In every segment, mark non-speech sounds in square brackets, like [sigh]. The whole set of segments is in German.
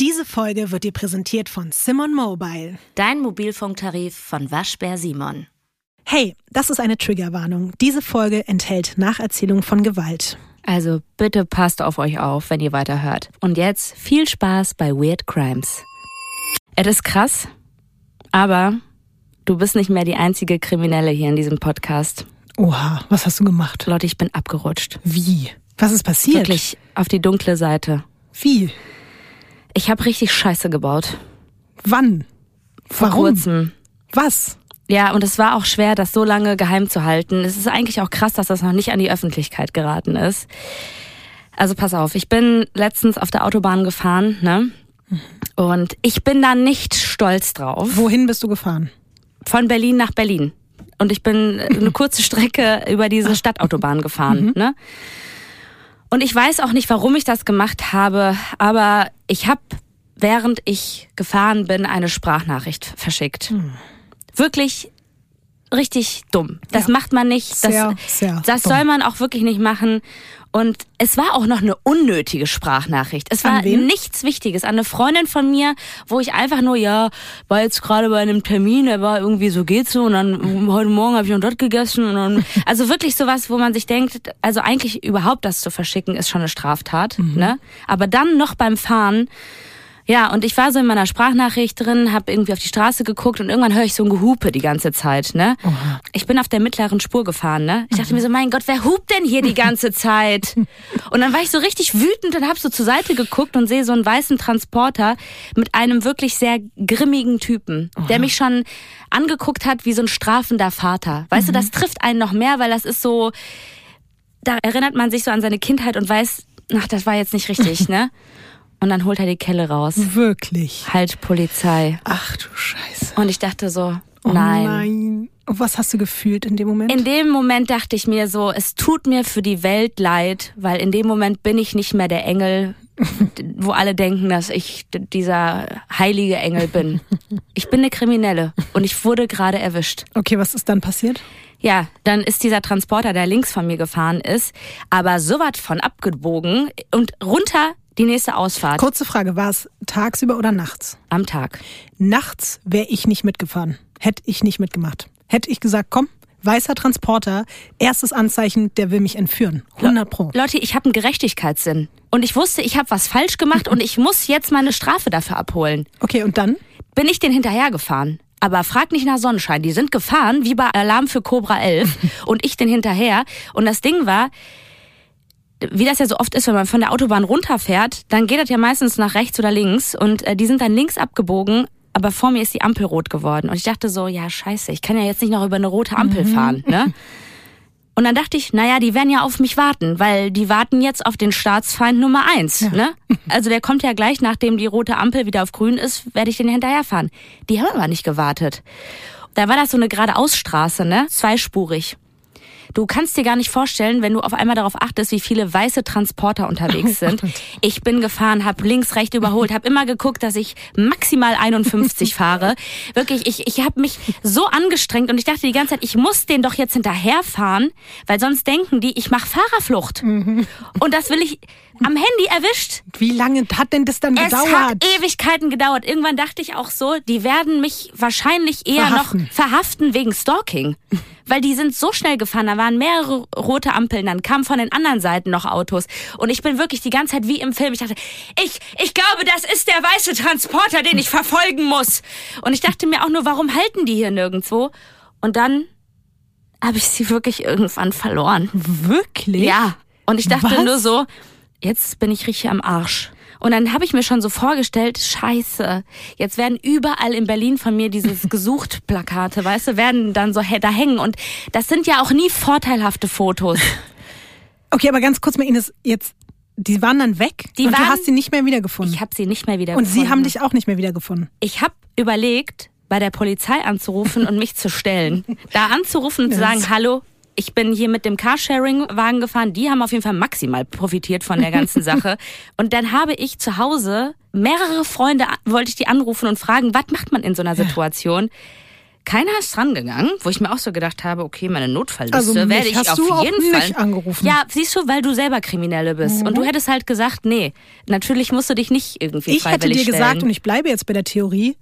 Diese Folge wird dir präsentiert von Simon Mobile. Dein Mobilfunktarif von Waschbär Simon. Hey, das ist eine Triggerwarnung. Diese Folge enthält Nacherzählung von Gewalt. Also bitte passt auf euch auf, wenn ihr weiterhört. Und jetzt viel Spaß bei Weird Crimes. Es ist krass, aber du bist nicht mehr die einzige Kriminelle hier in diesem Podcast. Oha, was hast du gemacht? Leute, ich bin abgerutscht. Wie? Was ist passiert? Wirklich auf die dunkle Seite. Wie? Ich habe richtig Scheiße gebaut. Wann? Vor Warum? kurzem. Was? Ja, und es war auch schwer, das so lange geheim zu halten. Es ist eigentlich auch krass, dass das noch nicht an die Öffentlichkeit geraten ist. Also pass auf, ich bin letztens auf der Autobahn gefahren, ne? Und ich bin da nicht stolz drauf. Wohin bist du gefahren? Von Berlin nach Berlin. Und ich bin eine [laughs] kurze Strecke über diese Stadtautobahn gefahren, ne? Und ich weiß auch nicht, warum ich das gemacht habe, aber ich habe, während ich gefahren bin, eine Sprachnachricht verschickt. Wirklich richtig dumm. Das Ja. macht man nicht. Das, Sehr, sehr das dumm. soll man auch wirklich nicht machen. Und es war auch noch eine unnötige Sprachnachricht. Es war nichts Wichtiges. An eine Freundin von mir, wo ich einfach nur, ja, war jetzt gerade bei einem Termin, der war irgendwie so geht's so und dann heute Morgen habe ich noch dort gegessen und dann, [laughs] also wirklich sowas, wo man sich denkt, also eigentlich überhaupt das zu verschicken ist schon eine Straftat, Mhm. ne? Aber dann noch beim Fahren ja, und ich war so in meiner Sprachnachricht drin, habe irgendwie auf die Straße geguckt und irgendwann höre ich so ein Gehupe die ganze Zeit, ne? Ich bin auf der mittleren Spur gefahren, ne? Ich dachte mir so, mein Gott, wer hupt denn hier die ganze [laughs] Zeit? Und dann war ich so richtig wütend und habe so zur Seite geguckt und sehe so einen weißen Transporter mit einem wirklich sehr grimmigen Typen, der mich schon angeguckt hat wie so ein strafender Vater. Weißt du, das trifft einen noch mehr, weil das ist so, da erinnert man sich so an seine Kindheit und weiß, ach, das war jetzt nicht richtig, [laughs] ne? Und dann holt er die Kelle raus. Wirklich. Halt Polizei. Ach du Scheiße. Und ich dachte so, Oh nein. nein. Und was hast du gefühlt in dem Moment? In dem Moment dachte ich mir so, es tut mir für die Welt leid, weil in dem Moment bin ich nicht mehr der Engel, [laughs] wo alle denken, dass ich dieser heilige Engel bin. [laughs] Ich bin eine Kriminelle und ich wurde gerade erwischt. okay, was ist dann passiert? Ja, dann ist dieser Transporter, der links von mir gefahren ist, aber so weit von abgebogen und runter die nächste Ausfahrt Kurze Frage, war es tagsüber oder nachts? am Tag. Nachts wäre ich nicht mitgefahren. Hätte ich nicht mitgemacht. Hätte ich gesagt, komm, weißer Transporter, erstes Anzeichen, der will mich entführen. 100 pro. Leute, ich habe einen Gerechtigkeitssinn. Und ich wusste, ich habe was falsch gemacht und ich muss jetzt meine Strafe dafür abholen. Okay, und dann? Bin ich den hinterhergefahren. Aber frag nicht nach Sonnenschein. Die sind gefahren, wie bei Alarm für Cobra 11. [laughs] und ich den hinterher. Und das Ding war, wie das ja so oft ist, wenn man von der Autobahn runterfährt, dann geht das ja meistens nach rechts oder links. Und äh, die sind dann links abgebogen. Aber vor mir ist die Ampel rot geworden. Und ich dachte so, ja, scheiße, ich kann ja jetzt nicht noch über eine rote Ampel fahren, ne? [laughs] Und dann dachte ich, naja, die werden ja auf mich warten, weil die warten jetzt auf den Staatsfeind Nummer eins. Ne? Also der kommt ja gleich, nachdem die rote Ampel wieder auf grün ist, werde ich den hinterherfahren. Die haben aber nicht gewartet. Da war das so eine geradeausstraße, ne? Zweispurig. Du kannst dir gar nicht vorstellen, wenn du auf einmal darauf achtest, wie viele weiße Transporter unterwegs [laughs] sind. Ich bin gefahren, habe links, rechts überholt, habe immer geguckt, dass ich maximal 51 fahre. [laughs] Wirklich, ich, ich habe mich so angestrengt und ich dachte die ganze Zeit, ich muss den doch jetzt hinterherfahren, weil sonst denken die, ich mache Fahrerflucht. Und das will ich am Handy erwischt. Wie lange hat denn das dann Es gedauert? hat Ewigkeiten gedauert. Irgendwann dachte ich auch so, die werden mich wahrscheinlich eher Verhaften. noch verhaften wegen Stalking. Weil die sind so schnell gefahren, da waren mehrere rote Ampeln, dann kamen von den anderen Seiten noch Autos. Und ich bin wirklich die ganze Zeit wie im Film. Ich dachte, ich, ich glaube, das ist der weiße Transporter, den ich verfolgen muss. Und ich dachte mir auch nur, warum halten die hier nirgendwo? Und dann habe ich sie wirklich irgendwann verloren. Wirklich? Ja. Und ich dachte Was? nur so, jetzt bin ich richtig am Arsch. Und dann habe ich mir schon so vorgestellt, scheiße, jetzt werden überall in Berlin von mir dieses [laughs] gesucht Plakate, weißt du, werden dann so da hängen. Und das sind ja auch nie vorteilhafte Fotos. Okay, aber ganz kurz mal, Ines, jetzt, die waren dann weg Die und du waren- hast sie nicht mehr wiedergefunden. Ich habe sie nicht mehr wieder und sie haben dich auch nicht mehr wiedergefunden. Ich habe überlegt, bei der Polizei anzurufen und mich zu stellen. [laughs] Da anzurufen und zu sagen, hallo, ich bin hier mit dem Carsharing-Wagen gefahren. Die haben auf jeden Fall maximal profitiert von der ganzen [laughs] Sache. Und dann habe ich zu Hause mehrere Freunde, wollte ich die anrufen und fragen, was macht man in so einer Situation? Keiner ist dran gegangen, wo ich mir auch so gedacht habe, okay, meine Notfallliste Also mich werde ich hast auf du auch jeden Fall. nicht angerufen. Ja, siehst du, weil du selber Kriminelle bist. Und du hättest halt gesagt, nee, natürlich musst du dich nicht irgendwie Ich hätte freiwillig dir stellen. gesagt, und ich bleibe jetzt bei der Theorie,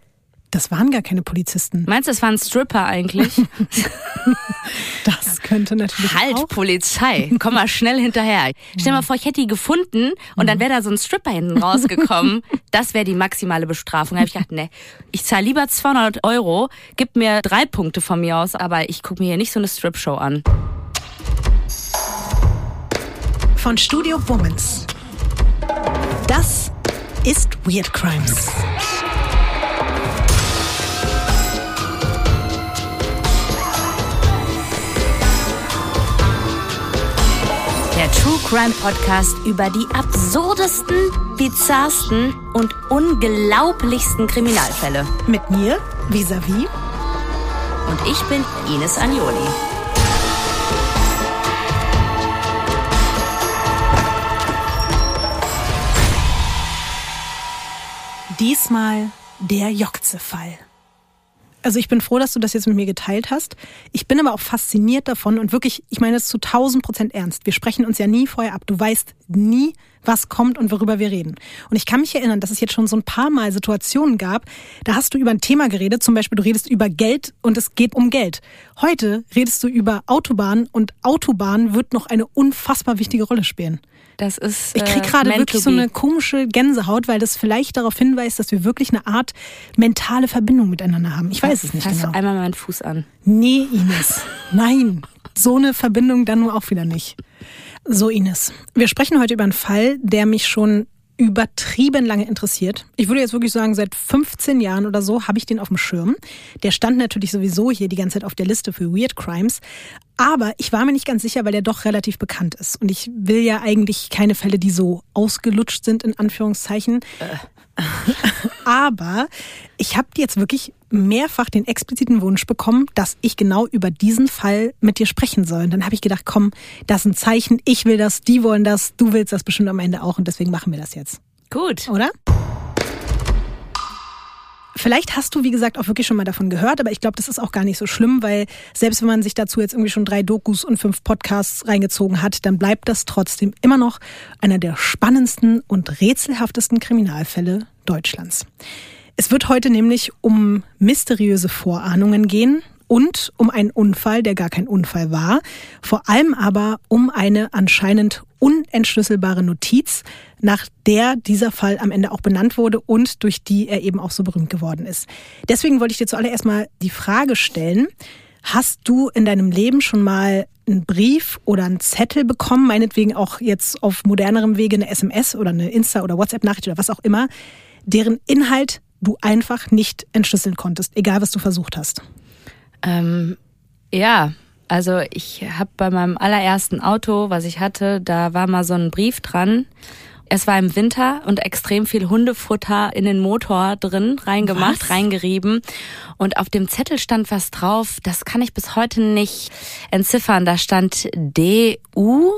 das waren gar keine Polizisten. Meinst du, es war ein Stripper eigentlich? [laughs] [laughs] Könnte natürlich halt, auch. Polizei, komm mal schnell hinterher. Stell mal vor, ich hätte die gefunden und dann wäre da so ein Stripper hinten rausgekommen. [laughs] Das wäre die maximale Bestrafung. Da habe ich gedacht, ne, ich zahle lieber 200 Euro, gib mir drei Punkte von mir aus, aber ich gucke mir hier nicht so eine Strip-Show an. Von Studio Womans. Das ist Weird Crimes. Crime Podcast über die absurdesten, bizarrsten und unglaublichsten Kriminalfälle. Mit mir, vis-à-vis. Und ich bin Ines Agnoli. Diesmal der Jokze-Fall. Also ich bin froh, dass du das jetzt mit mir geteilt hast. Ich bin aber auch fasziniert davon und wirklich, ich meine das zu 1000 Prozent ernst. Wir sprechen uns ja nie vorher ab. Du weißt nie, was kommt und worüber wir reden. Und ich kann mich erinnern, dass es jetzt schon so ein paar Mal Situationen gab, da hast du über ein Thema geredet, zum Beispiel du redest über Geld und es geht um Geld. Heute redest du über Autobahn und Autobahn wird noch eine unfassbar wichtige Rolle spielen. Das ist. Ich krieg äh, gerade wirklich so eine komische Gänsehaut, weil das vielleicht darauf hinweist, dass wir wirklich eine Art mentale Verbindung miteinander haben. Ich weiß es nicht Fass genau. einmal meinen Fuß an. Nee, Ines. Nein. So eine Verbindung dann nur auch wieder nicht. So, Ines. Wir sprechen heute über einen Fall, der mich schon übertrieben lange interessiert. Ich würde jetzt wirklich sagen, seit 15 Jahren oder so habe ich den auf dem Schirm. Der stand natürlich sowieso hier die ganze Zeit auf der Liste für Weird Crimes. Aber ich war mir nicht ganz sicher, weil der doch relativ bekannt ist. Und ich will ja eigentlich keine Fälle, die so ausgelutscht sind, in Anführungszeichen. [laughs] Aber ich habe jetzt wirklich mehrfach den expliziten Wunsch bekommen, dass ich genau über diesen Fall mit dir sprechen soll. Und dann habe ich gedacht, komm, das ist ein Zeichen, ich will das, die wollen das, du willst das bestimmt am Ende auch und deswegen machen wir das jetzt. Gut. Oder? Vielleicht hast du, wie gesagt, auch wirklich schon mal davon gehört, aber ich glaube, das ist auch gar nicht so schlimm, weil selbst wenn man sich dazu jetzt irgendwie schon drei Dokus und fünf Podcasts reingezogen hat, dann bleibt das trotzdem immer noch einer der spannendsten und rätselhaftesten Kriminalfälle Deutschlands. Es wird heute nämlich um mysteriöse Vorahnungen gehen und um einen Unfall, der gar kein Unfall war, vor allem aber um eine anscheinend unentschlüsselbare Notiz, nach der dieser Fall am Ende auch benannt wurde und durch die er eben auch so berühmt geworden ist. Deswegen wollte ich dir zuallererst mal die Frage stellen, hast du in deinem Leben schon mal einen Brief oder einen Zettel bekommen, meinetwegen auch jetzt auf modernerem Wege eine SMS oder eine Insta- oder WhatsApp-Nachricht oder was auch immer, deren Inhalt du einfach nicht entschlüsseln konntest, egal was du versucht hast? Ähm, ja, also ich habe bei meinem allerersten Auto, was ich hatte, da war mal so ein Brief dran. Es war im Winter und extrem viel Hundefutter in den Motor drin reingemacht, Was? reingerieben. Und auf dem Zettel stand was drauf, das kann ich bis heute nicht entziffern. Da stand DU,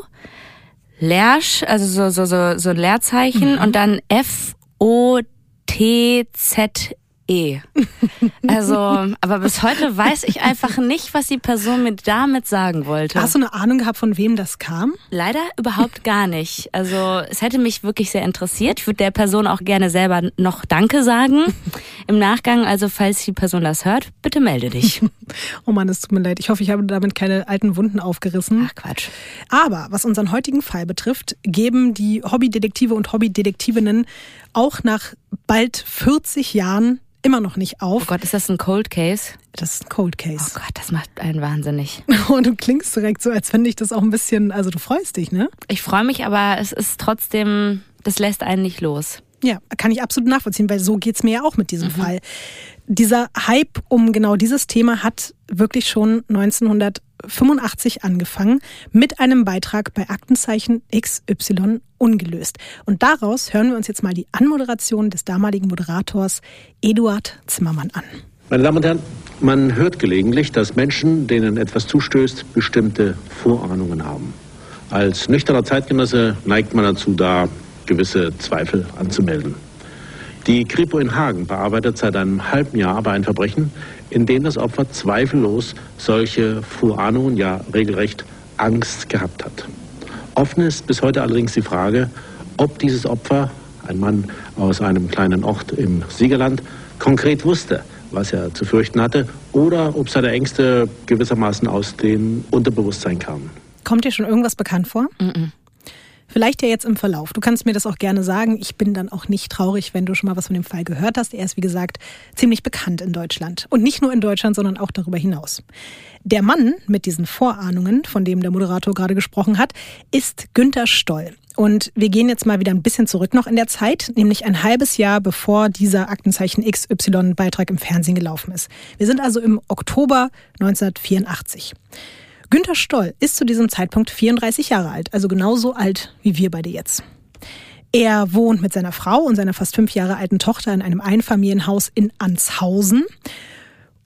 Leersch, also so, so, so, so ein Leerzeichen und dann F-O-T-Z-E. Also, aber bis heute weiß ich einfach nicht, was die Person mir damit sagen wollte. Hast du eine Ahnung gehabt, von wem das kam? Leider überhaupt gar nicht. Also es hätte mich wirklich sehr interessiert. Ich würde der Person auch gerne selber noch Danke sagen im Nachgang. Also falls die Person das hört, bitte melde dich. [laughs] Oh Mann, es tut mir leid. Ich hoffe, ich habe damit keine alten Wunden aufgerissen. Ach Quatsch. Aber was unseren heutigen Fall betrifft, geben die Hobbydetektive und Hobbydetektivinnen auch nach bald 40 Jahren immer noch nicht Oh auf. Gott, ist das ein Cold Case? Das ist ein Cold Oh Case. Gott, das macht einen wahnsinnig. [laughs] Und du klingst direkt so, als wenn dich das auch ein bisschen, also du freust dich, ne? Ich freue mich, aber es ist trotzdem, das lässt einen nicht los. Ja, kann ich absolut nachvollziehen, weil so geht's mir ja auch mit diesem Fall. Dieser Hype um genau dieses Thema hat wirklich schon 1985 angefangen mit einem Beitrag bei Aktenzeichen XY ungelöst. Und daraus hören wir uns jetzt mal die Anmoderation des damaligen Moderators Eduard Zimmermann an. Meine Damen und Herren, man hört gelegentlich, dass Menschen, denen etwas zustößt, bestimmte Vorahnungen haben. Als nüchterner Zeitgenosse neigt man dazu, da gewisse Zweifel anzumelden. Die Kripo in Hagen bearbeitet seit einem halben Jahr aber ein Verbrechen, in dem das Opfer zweifellos solche Vorahnungen, ja regelrecht Angst gehabt hat. Offen ist bis heute allerdings die Frage, ob dieses Opfer, ein Mann aus einem kleinen Ort im Siegerland, konkret wusste, was er zu fürchten hatte, oder ob seine Ängste gewissermaßen aus dem Unterbewusstsein kamen. Kommt dir schon irgendwas bekannt vor? Mm -mm. Vielleicht ja jetzt im Verlauf. Du kannst mir das auch gerne sagen. Ich bin dann auch nicht traurig, wenn du schon mal was von dem Fall gehört hast. Er ist, wie gesagt, ziemlich bekannt in Deutschland. Und nicht nur in Deutschland, sondern auch darüber hinaus. Der Mann mit diesen Vorahnungen, von dem der Moderator gerade gesprochen hat, ist Günther Stoll. Und wir gehen jetzt mal wieder ein bisschen zurück noch in der Zeit, nämlich ein halbes Jahr bevor dieser Aktenzeichen XY-Beitrag im Fernsehen gelaufen ist. Wir sind also im Oktober 1984. Günter Stoll ist zu diesem Zeitpunkt 34 Jahre alt, also genauso alt wie wir beide jetzt. Er wohnt mit seiner Frau und seiner fast fünf Jahre alten Tochter in einem Einfamilienhaus in Anshausen.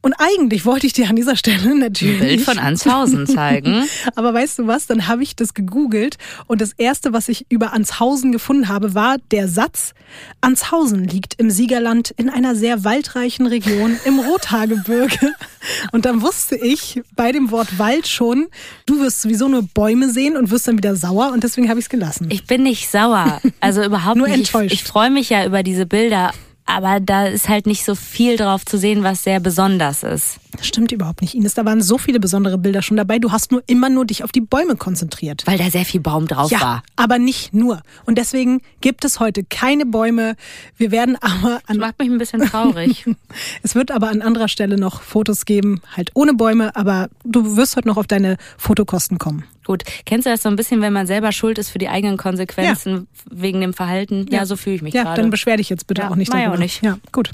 Und eigentlich wollte ich dir an dieser Stelle natürlich. Ein Bild von Anshausen [laughs] zeigen. Aber weißt du was? Dann habe ich das gegoogelt und das erste, was ich über Anshausen gefunden habe, war der Satz: Anshausen liegt im Siegerland in einer sehr waldreichen Region im Rothaargebirge. [laughs] Und dann wusste ich bei dem Wort Wald schon, du wirst sowieso nur Bäume sehen und wirst dann wieder sauer und deswegen habe ich es gelassen. Ich bin nicht sauer. Also überhaupt nur nicht. Enttäuscht. Ich, ich freue mich ja über diese Bilder aber da ist halt nicht so viel drauf zu sehen, was sehr besonders ist. Das stimmt überhaupt nicht, Ines. Da waren so viele besondere Bilder schon dabei. Du hast nur immer nur dich auf die Bäume konzentriert. Weil da sehr viel Baum drauf ja, war. aber nicht nur. Und deswegen gibt es heute keine Bäume. Wir werden aber an... Das macht mich ein bisschen traurig. [laughs] es wird aber an anderer Stelle noch Fotos geben, halt ohne Bäume. Aber du wirst heute noch auf deine Fotokosten kommen. Gut, kennst du das so ein bisschen, wenn man selber schuld ist für die eigenen Konsequenzen ja. wegen dem Verhalten? Ja, ja so fühle ich mich ja, gerade. Ja, dann beschwer dich jetzt bitte ja, auch nicht darüber. Auch nicht. Ja, gut.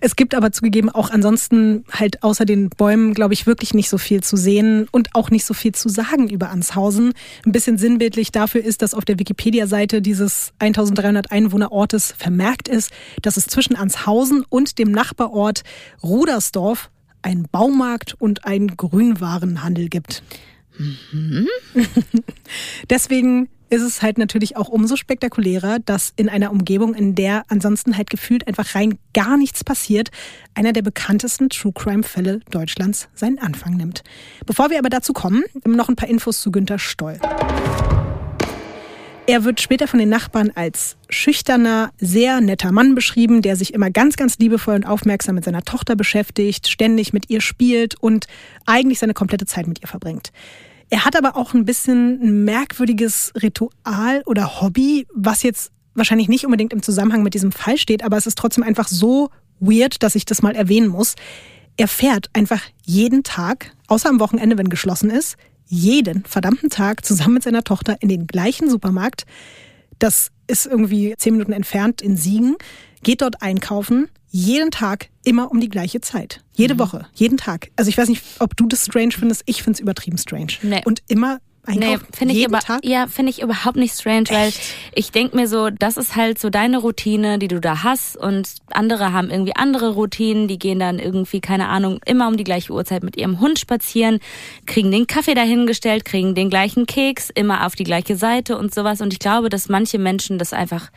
Es gibt aber zugegeben auch ansonsten halt außer den Bäumen, glaube ich, wirklich nicht so viel zu sehen und auch nicht so viel zu sagen über Anshausen. Ein bisschen sinnbildlich dafür ist, dass auf der Wikipedia-Seite dieses 1300 Einwohnerortes vermerkt ist, dass es zwischen Anshausen und dem Nachbarort Rudersdorf ein Baumarkt und ein Grünwarenhandel gibt. Mhm. [laughs] Deswegen ist es halt natürlich auch umso spektakulärer, dass in einer Umgebung, in der ansonsten halt gefühlt einfach rein gar nichts passiert, einer der bekanntesten True Crime Fälle Deutschlands seinen Anfang nimmt. Bevor wir aber dazu kommen, noch ein paar Infos zu Günter Stoll. Er wird später von den Nachbarn als schüchterner, sehr netter Mann beschrieben, der sich immer ganz, ganz liebevoll und aufmerksam mit seiner Tochter beschäftigt, ständig mit ihr spielt und eigentlich seine komplette Zeit mit ihr verbringt. Er hat aber auch ein bisschen ein merkwürdiges Ritual oder Hobby, was jetzt wahrscheinlich nicht unbedingt im Zusammenhang mit diesem Fall steht, aber es ist trotzdem einfach so weird, dass ich das mal erwähnen muss. Er fährt einfach jeden Tag, außer am Wochenende, wenn geschlossen ist, jeden verdammten Tag zusammen mit seiner Tochter in den gleichen Supermarkt. Das ist irgendwie zehn Minuten entfernt in Siegen, geht dort einkaufen, jeden Tag immer um die gleiche Zeit. Jede mhm. Woche, jeden Tag. Also ich weiß nicht, ob du das strange findest, ich finde es übertrieben strange. Nee. Und immer Nee, finde ich, über, ja, finde ich überhaupt nicht strange, Echt? weil ich denke mir so, das ist halt so deine Routine, die du da hast und andere haben irgendwie andere Routinen, die gehen dann irgendwie, keine Ahnung, immer um die gleiche Uhrzeit mit ihrem Hund spazieren, kriegen den Kaffee dahingestellt, kriegen den gleichen Keks, immer auf die gleiche Seite und sowas und ich glaube, dass manche Menschen das einfach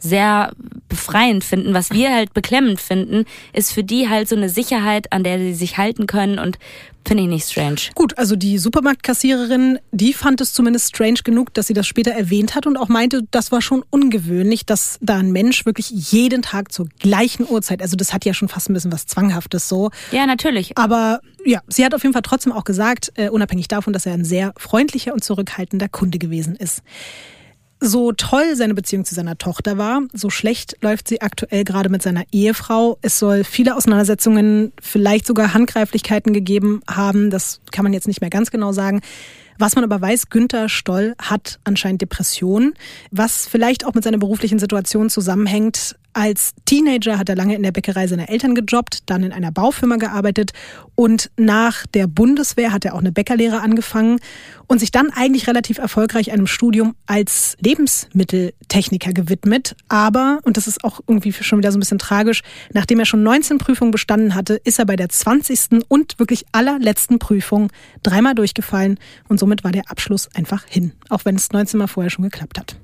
sehr befreiend finden. Was wir halt beklemmend finden, ist für die halt so eine Sicherheit, an der sie sich halten können und finde ich nicht strange. Gut, also die Supermarktkassiererin, die fand es zumindest strange genug, dass sie das später erwähnt hat und auch meinte, das war schon ungewöhnlich, dass da ein Mensch wirklich jeden Tag zur gleichen Uhrzeit, also das hat ja schon fast ein bisschen was Zwanghaftes so. Ja, natürlich. Aber ja, sie hat auf jeden Fall trotzdem auch gesagt, äh, unabhängig davon, dass er ein sehr freundlicher und zurückhaltender Kunde gewesen ist so toll seine Beziehung zu seiner Tochter war, so schlecht läuft sie aktuell gerade mit seiner Ehefrau. Es soll viele Auseinandersetzungen, vielleicht sogar Handgreiflichkeiten gegeben haben. Das kann man jetzt nicht mehr ganz genau sagen. Was man aber weiß, Günther Stoll hat anscheinend Depressionen, was vielleicht auch mit seiner beruflichen Situation zusammenhängt. Als Teenager hat er lange in der Bäckerei seiner Eltern gejobbt, dann in einer Baufirma gearbeitet und nach der Bundeswehr hat er auch eine Bäckerlehre angefangen und sich dann eigentlich relativ erfolgreich einem Studium als Lebensmitteltechniker gewidmet. Aber, und das ist auch irgendwie schon wieder so ein bisschen tragisch, nachdem er schon 19 Prüfungen bestanden hatte, ist er bei der 20. und wirklich allerletzten Prüfung dreimal durchgefallen und somit war der Abschluss einfach hin, auch wenn es 19 Mal vorher schon geklappt hat.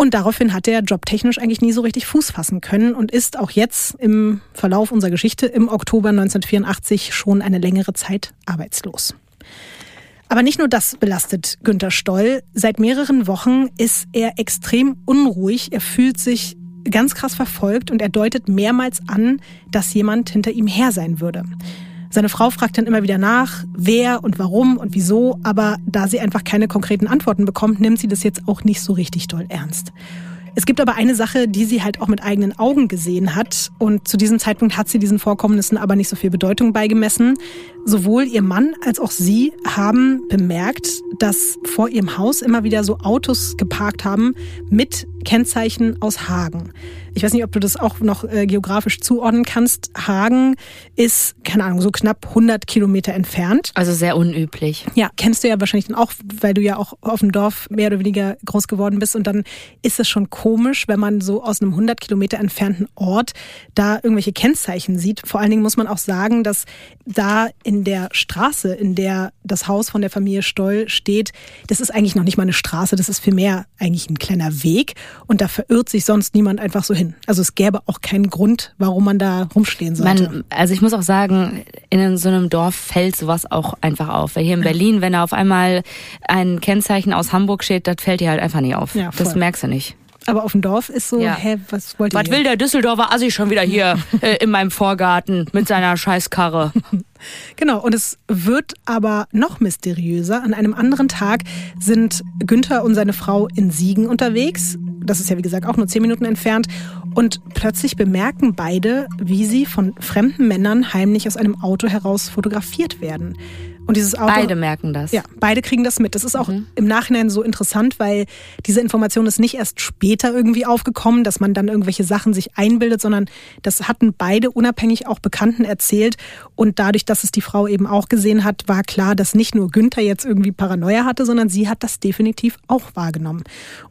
Und daraufhin hat er jobtechnisch eigentlich nie so richtig Fuß fassen können und ist auch jetzt im Verlauf unserer Geschichte im Oktober 1984 schon eine längere Zeit arbeitslos. Aber nicht nur das belastet Günter Stoll. Seit mehreren Wochen ist er extrem unruhig. Er fühlt sich ganz krass verfolgt und er deutet mehrmals an, dass jemand hinter ihm her sein würde. Seine Frau fragt dann immer wieder nach, wer und warum und wieso, aber da sie einfach keine konkreten Antworten bekommt, nimmt sie das jetzt auch nicht so richtig doll ernst. Es gibt aber eine Sache, die sie halt auch mit eigenen Augen gesehen hat. Und zu diesem Zeitpunkt hat sie diesen Vorkommnissen aber nicht so viel Bedeutung beigemessen. Sowohl ihr Mann als auch sie haben bemerkt, dass vor ihrem Haus immer wieder so Autos geparkt haben mit Kennzeichen aus Hagen. Ich weiß nicht, ob du das auch noch äh, geografisch zuordnen kannst. Hagen ist, keine Ahnung, so knapp 100 Kilometer entfernt. Also sehr unüblich. Ja, kennst du ja wahrscheinlich dann auch, weil du ja auch auf dem Dorf mehr oder weniger groß geworden bist. Und dann ist es schon komisch, wenn man so aus einem 100 Kilometer entfernten Ort da irgendwelche Kennzeichen sieht. Vor allen Dingen muss man auch sagen, dass da in der Straße, in der das Haus von der Familie Stoll steht, das ist eigentlich noch nicht mal eine Straße, das ist vielmehr eigentlich ein kleiner Weg. Und da verirrt sich sonst niemand einfach so hin. Also es gäbe auch keinen Grund, warum man da rumstehen sollte. Man, also ich muss auch sagen, in so einem Dorf fällt sowas auch einfach auf. Weil hier in Berlin, wenn da auf einmal ein Kennzeichen aus Hamburg steht, das fällt dir halt einfach nicht auf. Ja, das merkst du nicht. Aber auf dem Dorf ist so, Ja. hä, was wollt ihr Was will der Düsseldorfer Assi schon wieder hier [laughs] äh, in meinem Vorgarten mit seiner Scheißkarre? [laughs] Genau, und es wird aber noch mysteriöser. An einem anderen Tag sind Günther und seine Frau in Siegen unterwegs. Das ist ja, wie gesagt, auch nur zehn Minuten entfernt. Und plötzlich bemerken beide, wie sie von fremden Männern heimlich aus einem Auto heraus fotografiert werden. Und dieses Auto. Beide merken das. Ja, beide kriegen das mit. Das ist auch im Nachhinein so interessant, weil diese Information ist nicht erst später irgendwie aufgekommen, dass man dann irgendwelche Sachen sich einbildet, sondern das hatten beide unabhängig auch Bekannten erzählt. Und dadurch, dass es die Frau eben auch gesehen hat, war klar, dass nicht nur Günther jetzt irgendwie Paranoia hatte, sondern sie hat das definitiv auch wahrgenommen.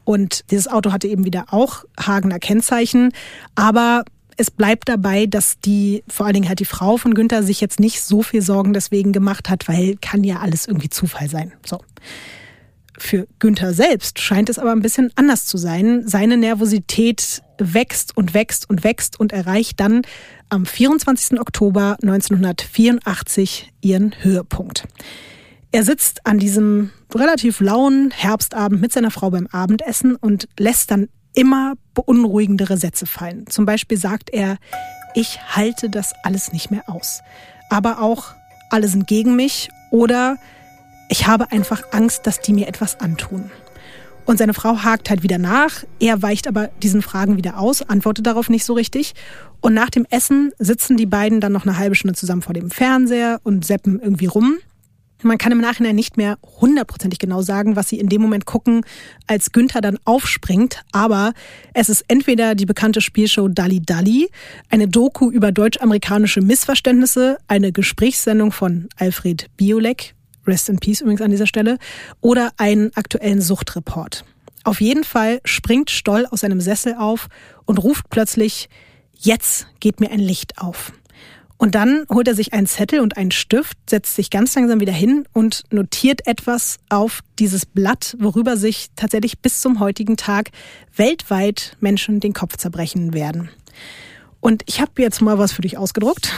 Und dieses Auto hatte eben wieder auch Hagener Kennzeichen, aber es bleibt dabei, dass die, vor allen Dingen halt die Frau von Günther sich jetzt nicht so viel Sorgen deswegen gemacht hat, weil kann ja alles irgendwie Zufall sein. So. Für Günther selbst scheint es aber ein bisschen anders zu sein. Seine Nervosität wächst und wächst und wächst und erreicht dann am 24. Oktober 1984 ihren Höhepunkt. Er sitzt an diesem relativ lauen Herbstabend mit seiner Frau beim Abendessen und lässt dann immer beunruhigendere Sätze fallen. Zum Beispiel sagt er, ich halte das alles nicht mehr aus. Aber auch, alle sind gegen mich oder ich habe einfach Angst, dass die mir etwas antun. Und seine Frau hakt halt wieder nach. Er weicht aber diesen Fragen wieder aus, antwortet darauf nicht so richtig. Und nach dem Essen sitzen die beiden dann noch eine halbe Stunde zusammen vor dem Fernseher und seppen irgendwie rum. Man kann im Nachhinein nicht mehr hundertprozentig genau sagen, was sie in dem Moment gucken, als Günther dann aufspringt. Aber es ist entweder die bekannte Spielshow Dalli Dalli, eine Doku über deutsch-amerikanische Missverständnisse, eine Gesprächssendung von Alfred Biolek, Rest in Peace übrigens an dieser Stelle, oder einen aktuellen Suchtreport. Auf jeden Fall springt Stoll aus seinem Sessel auf und ruft plötzlich, jetzt geht mir ein Licht auf. Und dann holt er sich einen Zettel und einen Stift, setzt sich ganz langsam wieder hin und notiert etwas auf dieses Blatt, worüber sich tatsächlich bis zum heutigen Tag weltweit Menschen den Kopf zerbrechen werden. Und ich habe jetzt mal was für dich ausgedruckt.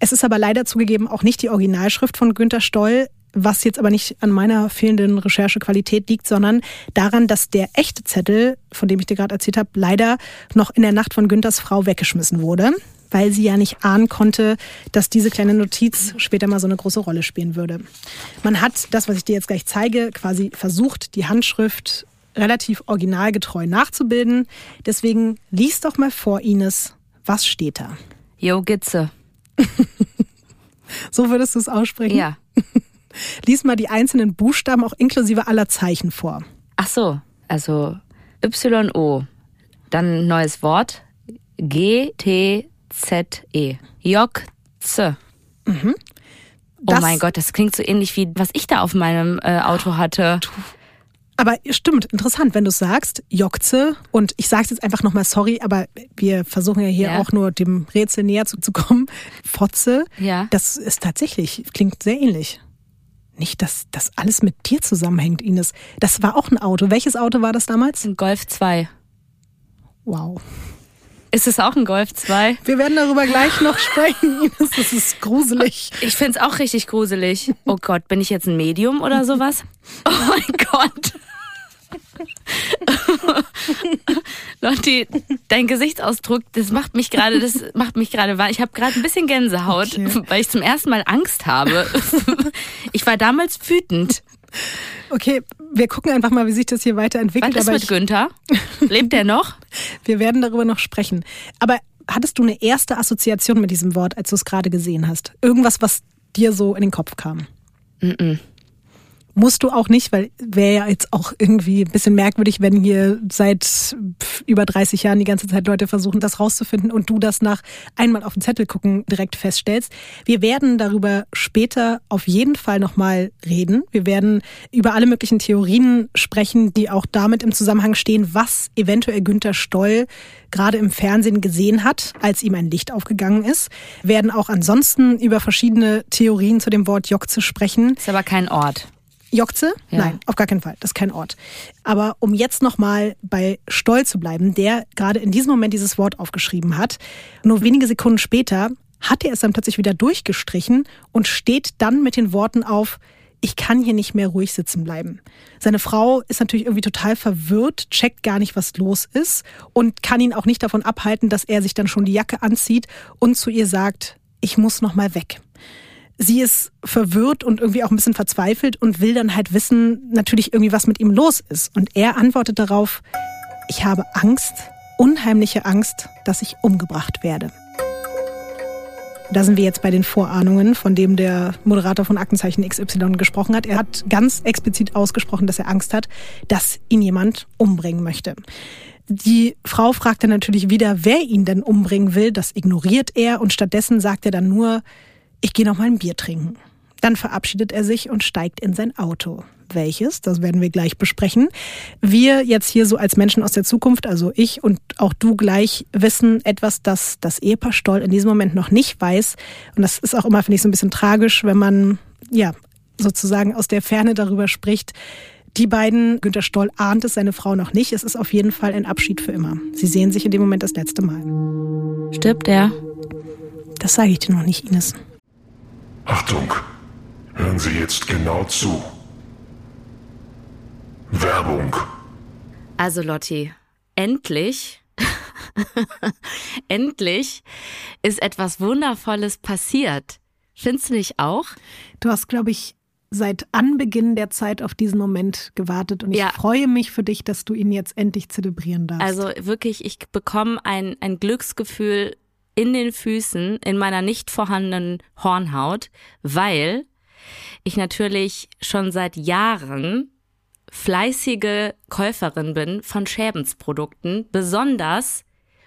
Es ist aber leider zugegeben auch nicht die Originalschrift von Günter Stoll, was jetzt aber nicht an meiner fehlenden Recherchequalität liegt, sondern daran, dass der echte Zettel, von dem ich dir gerade erzählt habe, leider noch in der Nacht von Günthers Frau weggeschmissen wurde weil sie ja nicht ahnen konnte, dass diese kleine Notiz später mal so eine große Rolle spielen würde. Man hat das, was ich dir jetzt gleich zeige, quasi versucht, die Handschrift relativ originalgetreu nachzubilden. Deswegen lies doch mal vor, Ines, was steht da? Jo, Gitze. [laughs] So würdest du es aussprechen? Ja. [laughs] Lies mal die einzelnen Buchstaben auch inklusive aller Zeichen vor. Ach so, also Y-O. Dann ein neues Wort. G-T-Z-E. Jokze. Oh Das- mein Gott, das klingt so ähnlich wie was ich da auf meinem äh, Auto hatte. Aber stimmt, interessant, wenn du sagst, Jokze. Und ich sage jetzt einfach nochmal sorry, aber wir versuchen ja hier Ja. auch nur dem Rätsel näher zu, zu kommen. Fotze, Ja. das ist tatsächlich, klingt sehr ähnlich. Nicht, dass das alles mit dir zusammenhängt, Ines. Das war auch ein Auto. Welches Auto war das damals? Ein Golf 2. Wow. Ist es auch ein Golf 2? Wir werden darüber gleich noch sprechen. [laughs] Das ist gruselig. Ich finde es auch richtig gruselig. Oh Gott, bin ich jetzt ein Medium oder sowas? [laughs] Oh mein Gott. [laughs] Lotti, dein Gesichtsausdruck, das macht mich gerade, das macht mich gerade wahr. Ich habe gerade ein bisschen Gänsehaut, okay. weil ich zum ersten Mal Angst habe. Ich war damals wütend. Okay, wir gucken einfach mal, wie sich das hier weiterentwickelt. Was ist mit Günther? Lebt er noch? [laughs] wir werden darüber noch sprechen. Aber hattest du eine erste Assoziation mit diesem Wort, als du es gerade gesehen hast? Irgendwas, was dir so in den Kopf kam? Mm, -mm. Musst du auch nicht, weil wäre ja jetzt auch irgendwie ein bisschen merkwürdig, wenn hier seit über 30 Jahren die ganze Zeit Leute versuchen, das rauszufinden und du das nach einmal auf den Zettel gucken direkt feststellst. Wir werden darüber später auf jeden Fall nochmal reden. Wir werden über alle möglichen Theorien sprechen, die auch damit im Zusammenhang stehen, was eventuell Günter Stoll gerade im Fernsehen gesehen hat, als ihm ein Licht aufgegangen ist. Wir werden auch ansonsten über verschiedene Theorien zu dem Wort Jokze sprechen. Ist aber kein Ort. Jokze? Ja. Nein, auf gar keinen Fall. Das ist kein Ort. Aber um jetzt nochmal bei Stoll zu bleiben, der gerade in diesem Moment dieses Wort aufgeschrieben hat, nur wenige Sekunden später hat er es dann plötzlich wieder durchgestrichen und steht dann mit den Worten auf, ich kann hier nicht mehr ruhig sitzen bleiben. Seine Frau ist natürlich irgendwie total verwirrt, checkt gar nicht, was los ist und kann ihn auch nicht davon abhalten, dass er sich dann schon die Jacke anzieht und zu ihr sagt, ich muss noch mal weg sie ist verwirrt und irgendwie auch ein bisschen verzweifelt und will dann halt wissen, natürlich irgendwie, was mit ihm los ist. Und er antwortet darauf, ich habe Angst, unheimliche Angst, dass ich umgebracht werde. Da sind wir jetzt bei den Vorahnungen, von dem der Moderator von Aktenzeichen XY gesprochen hat. Er hat ganz explizit ausgesprochen, dass er Angst hat, dass ihn jemand umbringen möchte. Die Frau fragt dann natürlich wieder, wer ihn denn umbringen will. Das ignoriert er und stattdessen sagt er dann nur, ich gehe noch mal ein Bier trinken. Dann verabschiedet er sich und steigt in sein Auto. Welches? Das werden wir gleich besprechen. Wir jetzt hier so als Menschen aus der Zukunft, also ich und auch du gleich, wissen etwas, das das Ehepaar Stoll in diesem Moment noch nicht weiß. Und das ist auch immer, finde ich, so ein bisschen tragisch, wenn man, ja, sozusagen aus der Ferne darüber spricht. Die beiden, Günter Stoll ahnt es seine Frau noch nicht. Es ist auf jeden Fall ein Abschied für immer. Sie sehen sich in dem Moment das letzte Mal. Stirbt er? Das sage ich dir noch nicht, Ines. Achtung, hören Sie jetzt genau zu. Werbung. Also Lotti, endlich, [laughs] endlich ist etwas Wundervolles passiert. Findest du nicht auch? Du hast, glaube ich, seit Anbeginn der Zeit auf diesen Moment gewartet und ich ja. freue mich für dich, dass du ihn jetzt endlich zelebrieren darfst. Also wirklich, ich bekomme ein, ein Glücksgefühl in den Füßen, in meiner nicht vorhandenen Hornhaut, weil ich natürlich schon seit Jahren fleißige Käuferin bin von Schäbensprodukten, besonders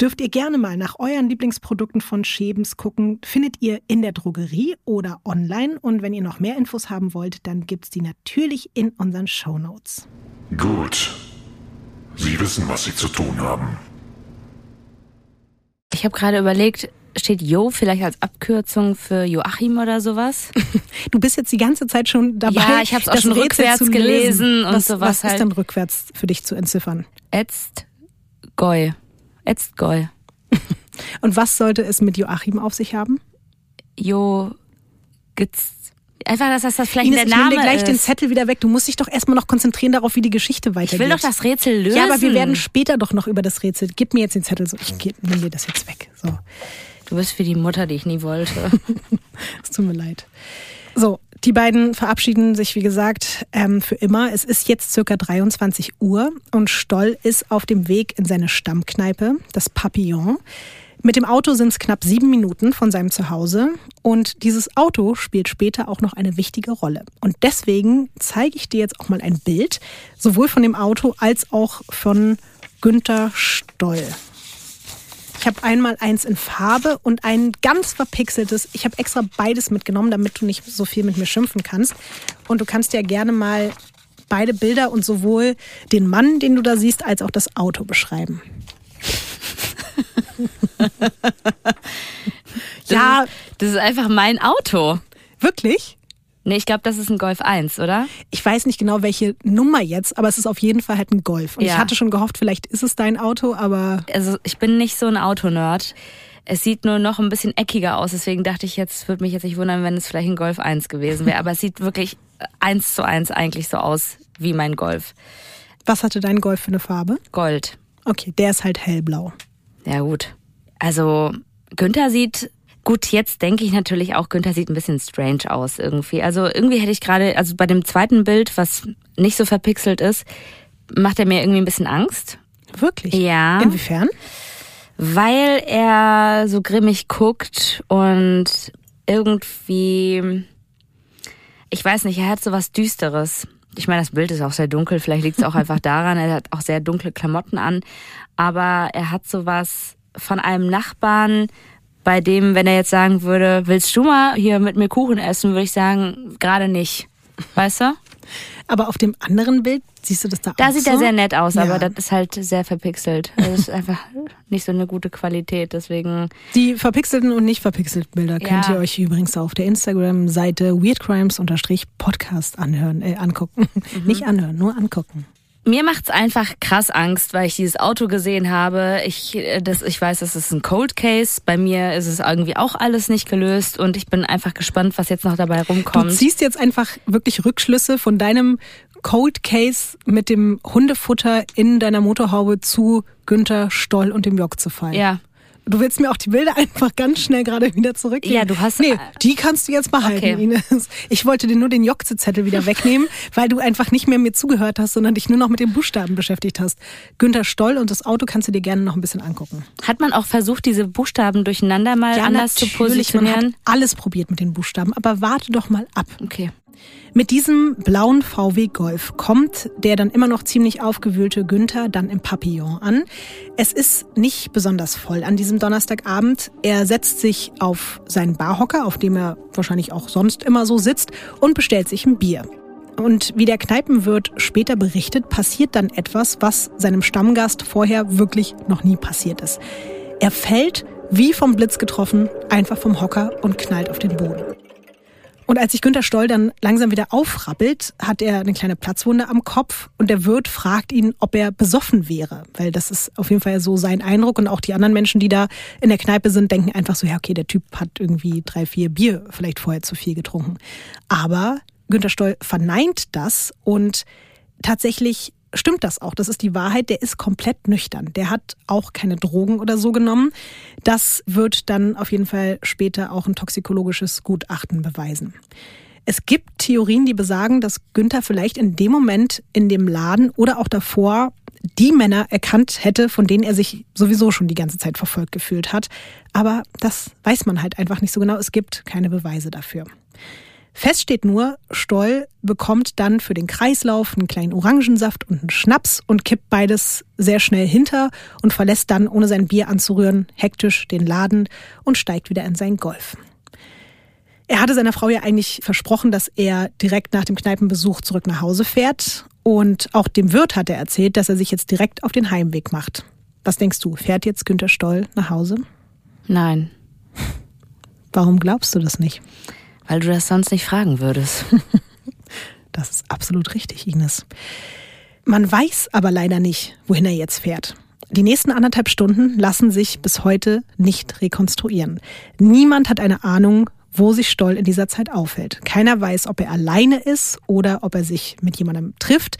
dürft ihr gerne mal nach euren Lieblingsprodukten von Schebens gucken. Findet ihr in der Drogerie oder online. Und wenn ihr noch mehr Infos haben wollt, dann gibt es die natürlich in unseren Show Notes. Gut. Sie wissen, was Sie zu tun haben. Ich habe gerade überlegt, steht Jo vielleicht als Abkürzung für Joachim oder sowas? Du bist jetzt die ganze Zeit schon dabei. Ja, ich habe es auch schon Rätsel rückwärts gelesen und was, sowas. Was ist halt. denn rückwärts für dich zu entziffern? Ätzt Goy. Ätztgoy. [laughs] Und was sollte es mit Joachim auf sich haben? Jo Gitz. Einfach, dass das vielleicht Ines, der Name ich nehme dir gleich ist. den Zettel wieder weg. Du musst dich doch erstmal noch konzentrieren darauf, wie die Geschichte weitergeht. Ich will doch das Rätsel lösen. Ja, aber wir werden später doch noch über das Rätsel. Gib mir jetzt den Zettel. So, ich nehme dir das jetzt weg. So. Du bist wie die Mutter, die ich nie wollte. [laughs] es tut mir leid. So, die beiden verabschieden sich, wie gesagt, ähm, für immer. Es ist jetzt circa 23 Uhr und Stoll ist auf dem Weg in seine Stammkneipe, das Papillon. Mit dem Auto sind es knapp sieben Minuten von seinem Zuhause und dieses Auto spielt später auch noch eine wichtige Rolle. Und deswegen zeige ich dir jetzt auch mal ein Bild, sowohl von dem Auto als auch von Günther Stoll. Ich habe einmal eins in Farbe und ein ganz verpixeltes. Ich habe extra beides mitgenommen, damit du nicht so viel mit mir schimpfen kannst. Und du kannst ja gerne mal beide Bilder und sowohl den Mann, den du da siehst, als auch das Auto beschreiben. [laughs] ja, das ist einfach mein Auto. Wirklich? Nee, ich glaube, das ist ein Golf 1, oder? Ich weiß nicht genau, welche Nummer jetzt, aber es ist auf jeden Fall halt ein Golf. Und ja. ich hatte schon gehofft, vielleicht ist es dein Auto, aber. Also ich bin nicht so ein Autonerd. Es sieht nur noch ein bisschen eckiger aus, deswegen dachte ich jetzt, würde mich jetzt nicht wundern, wenn es vielleicht ein Golf 1 gewesen wäre. Aber es sieht wirklich eins zu eins eigentlich so aus wie mein Golf. Was hatte dein Golf für eine Farbe? Gold. Okay, der ist halt hellblau. Ja, gut. Also, Günther sieht Gut, jetzt denke ich natürlich auch, Günther sieht ein bisschen strange aus irgendwie. Also irgendwie hätte ich gerade, also bei dem zweiten Bild, was nicht so verpixelt ist, macht er mir irgendwie ein bisschen Angst. Wirklich? Ja. Inwiefern? Weil er so grimmig guckt und irgendwie, ich weiß nicht, er hat so was Düsteres. Ich meine, das Bild ist auch sehr dunkel, vielleicht liegt es auch einfach [laughs] daran, er hat auch sehr dunkle Klamotten an, aber er hat so was von einem Nachbarn, bei dem, wenn er jetzt sagen würde, willst du mal hier mit mir Kuchen essen, würde ich sagen, gerade nicht. Weißt du? Aber auf dem anderen Bild siehst du das da, da auch Da sieht so? er sehr nett aus, ja. aber das ist halt sehr verpixelt. Das ist einfach nicht so eine gute Qualität, deswegen. Die verpixelten und nicht verpixelten Bilder ja. könnt ihr euch übrigens auf der Instagram-Seite weirdcrimes-podcast anhören, äh, angucken. [laughs] Mhm. Nicht anhören, nur angucken. Mir macht's einfach krass Angst, weil ich dieses Auto gesehen habe. Ich, äh, das, ich weiß, das ist ein Cold Case. Bei mir ist es irgendwie auch alles nicht gelöst und ich bin einfach gespannt, was jetzt noch dabei rumkommt. Du ziehst jetzt einfach wirklich Rückschlüsse von deinem Cold Case mit dem Hundefutter in deiner Motorhaube zu Günther Stoll und dem Jock zu fallen. Ja. Du willst mir auch die Bilder [laughs] einfach ganz schnell gerade wieder zurückgeben. Ja, du hast. Nee, die kannst du jetzt behalten, okay. Ines. Ich wollte dir nur den Jokze-Zettel wieder wegnehmen, [laughs] weil du einfach nicht mehr mir zugehört hast, sondern dich nur noch mit den Buchstaben beschäftigt hast. Günther Stoll und das Auto kannst du dir gerne noch ein bisschen angucken. Hat man auch versucht, diese Buchstaben durcheinander mal ja, anders zu positionieren? Man hat alles probiert mit den Buchstaben, aber warte doch mal ab. Okay. Mit diesem blauen VW Golf kommt der dann immer noch ziemlich aufgewühlte Günther dann im Papillon an. Es ist nicht besonders voll an diesem Donnerstagabend. Er setzt sich auf seinen Barhocker, auf dem er wahrscheinlich auch sonst immer so sitzt, und bestellt sich ein Bier. Und wie der Kneipenwirt später berichtet, passiert dann etwas, was seinem Stammgast vorher wirklich noch nie passiert ist. Er fällt, wie vom Blitz getroffen, einfach vom Hocker und knallt auf den Boden. Und als sich Günter Stoll dann langsam wieder aufrappelt, hat er eine kleine Platzwunde am Kopf und der Wirt fragt ihn, ob er besoffen wäre. Weil das ist auf jeden Fall so sein Eindruck und auch die anderen Menschen, die da in der Kneipe sind, denken einfach so, ja okay, der Typ hat irgendwie drei, vier Bier vielleicht vorher zu viel getrunken. Aber Günter Stoll verneint das und tatsächlich stimmt das auch. Das ist die Wahrheit. Der ist komplett nüchtern. Der hat auch keine Drogen oder so genommen. Das wird dann auf jeden Fall später auch ein toxikologisches Gutachten beweisen. Es gibt Theorien, die besagen, dass Günther vielleicht in dem Moment in dem Laden oder auch davor die Männer erkannt hätte, von denen er sich sowieso schon die ganze Zeit verfolgt gefühlt hat. Aber das weiß man halt einfach nicht so genau. Es gibt keine Beweise dafür. Fest steht nur, Stoll bekommt dann für den Kreislauf einen kleinen Orangensaft und einen Schnaps und kippt beides sehr schnell hinter und verlässt dann, ohne sein Bier anzurühren, hektisch den Laden und steigt wieder in sein Golf. Er hatte seiner Frau ja eigentlich versprochen, dass er direkt nach dem Kneipenbesuch zurück nach Hause fährt. Und auch dem Wirt hat er erzählt, dass er sich jetzt direkt auf den Heimweg macht. Was denkst du, fährt jetzt Günter Stoll nach Hause? Nein. Warum glaubst du das nicht? Weil du das sonst nicht fragen würdest. [laughs] das ist absolut richtig, Ines. Man weiß aber leider nicht, wohin er jetzt fährt. Die nächsten anderthalb Stunden lassen sich bis heute nicht rekonstruieren. Niemand hat eine Ahnung, wo sich Stoll in dieser Zeit aufhält. Keiner weiß, ob er alleine ist oder ob er sich mit jemandem trifft.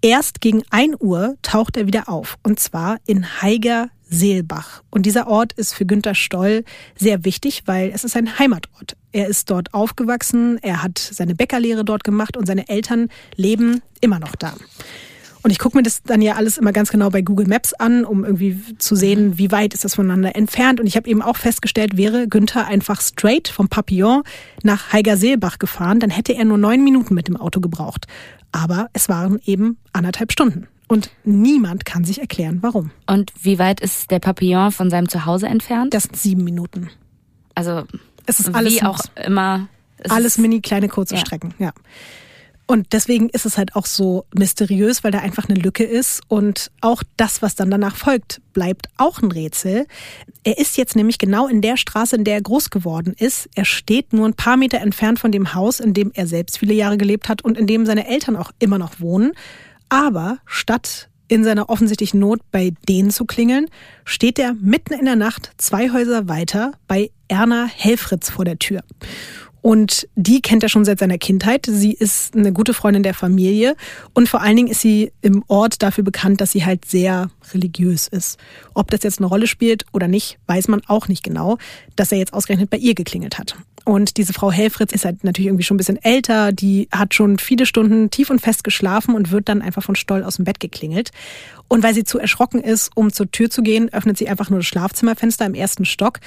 Erst gegen 1 Uhr taucht er wieder auf, und zwar in Haiger Seelbach. Und dieser Ort ist für Günter Stoll sehr wichtig, weil es ist ein Heimatort. Er ist dort aufgewachsen, er hat seine Bäckerlehre dort gemacht und seine Eltern leben immer noch da. Und ich gucke mir das dann ja alles immer ganz genau bei Google Maps an, um irgendwie zu sehen, wie weit ist das voneinander entfernt. Und ich habe eben auch festgestellt, wäre Günther einfach straight vom Papillon nach Heigerseelbach gefahren, dann hätte er nur neun Minuten mit dem Auto gebraucht. Aber es waren eben anderthalb Stunden. Und niemand kann sich erklären, warum. Und wie weit ist der Papillon von seinem Zuhause entfernt? Das sind sieben Minuten. Also es ist alles wie auch immer. Alles mini kleine kurze ja. Strecken, ja. Und deswegen ist es halt auch so mysteriös, weil da einfach eine Lücke ist. Und auch das, was dann danach folgt, bleibt auch ein Rätsel. Er ist jetzt nämlich genau in der Straße, in der er groß geworden ist. Er steht nur ein paar Meter entfernt von dem Haus, in dem er selbst viele Jahre gelebt hat und in dem seine Eltern auch immer noch wohnen. Aber statt in seiner offensichtlichen Not bei denen zu klingeln, steht er mitten in der Nacht zwei Häuser weiter bei Erna Helfritz vor der Tür. Und die kennt er schon seit seiner Kindheit. Sie ist eine gute Freundin der Familie. Und vor allen Dingen ist sie im Ort dafür bekannt, dass sie halt sehr religiös ist. Ob das jetzt eine Rolle spielt oder nicht, weiß man auch nicht genau, dass er jetzt ausgerechnet bei ihr geklingelt hat. Und diese Frau Helfritz ist halt natürlich irgendwie schon ein bisschen älter, die hat schon viele Stunden tief und fest geschlafen und wird dann einfach von Stoll aus dem Bett geklingelt. Und weil sie zu erschrocken ist, um zur Tür zu gehen, öffnet sie einfach nur das Schlafzimmerfenster im ersten Stock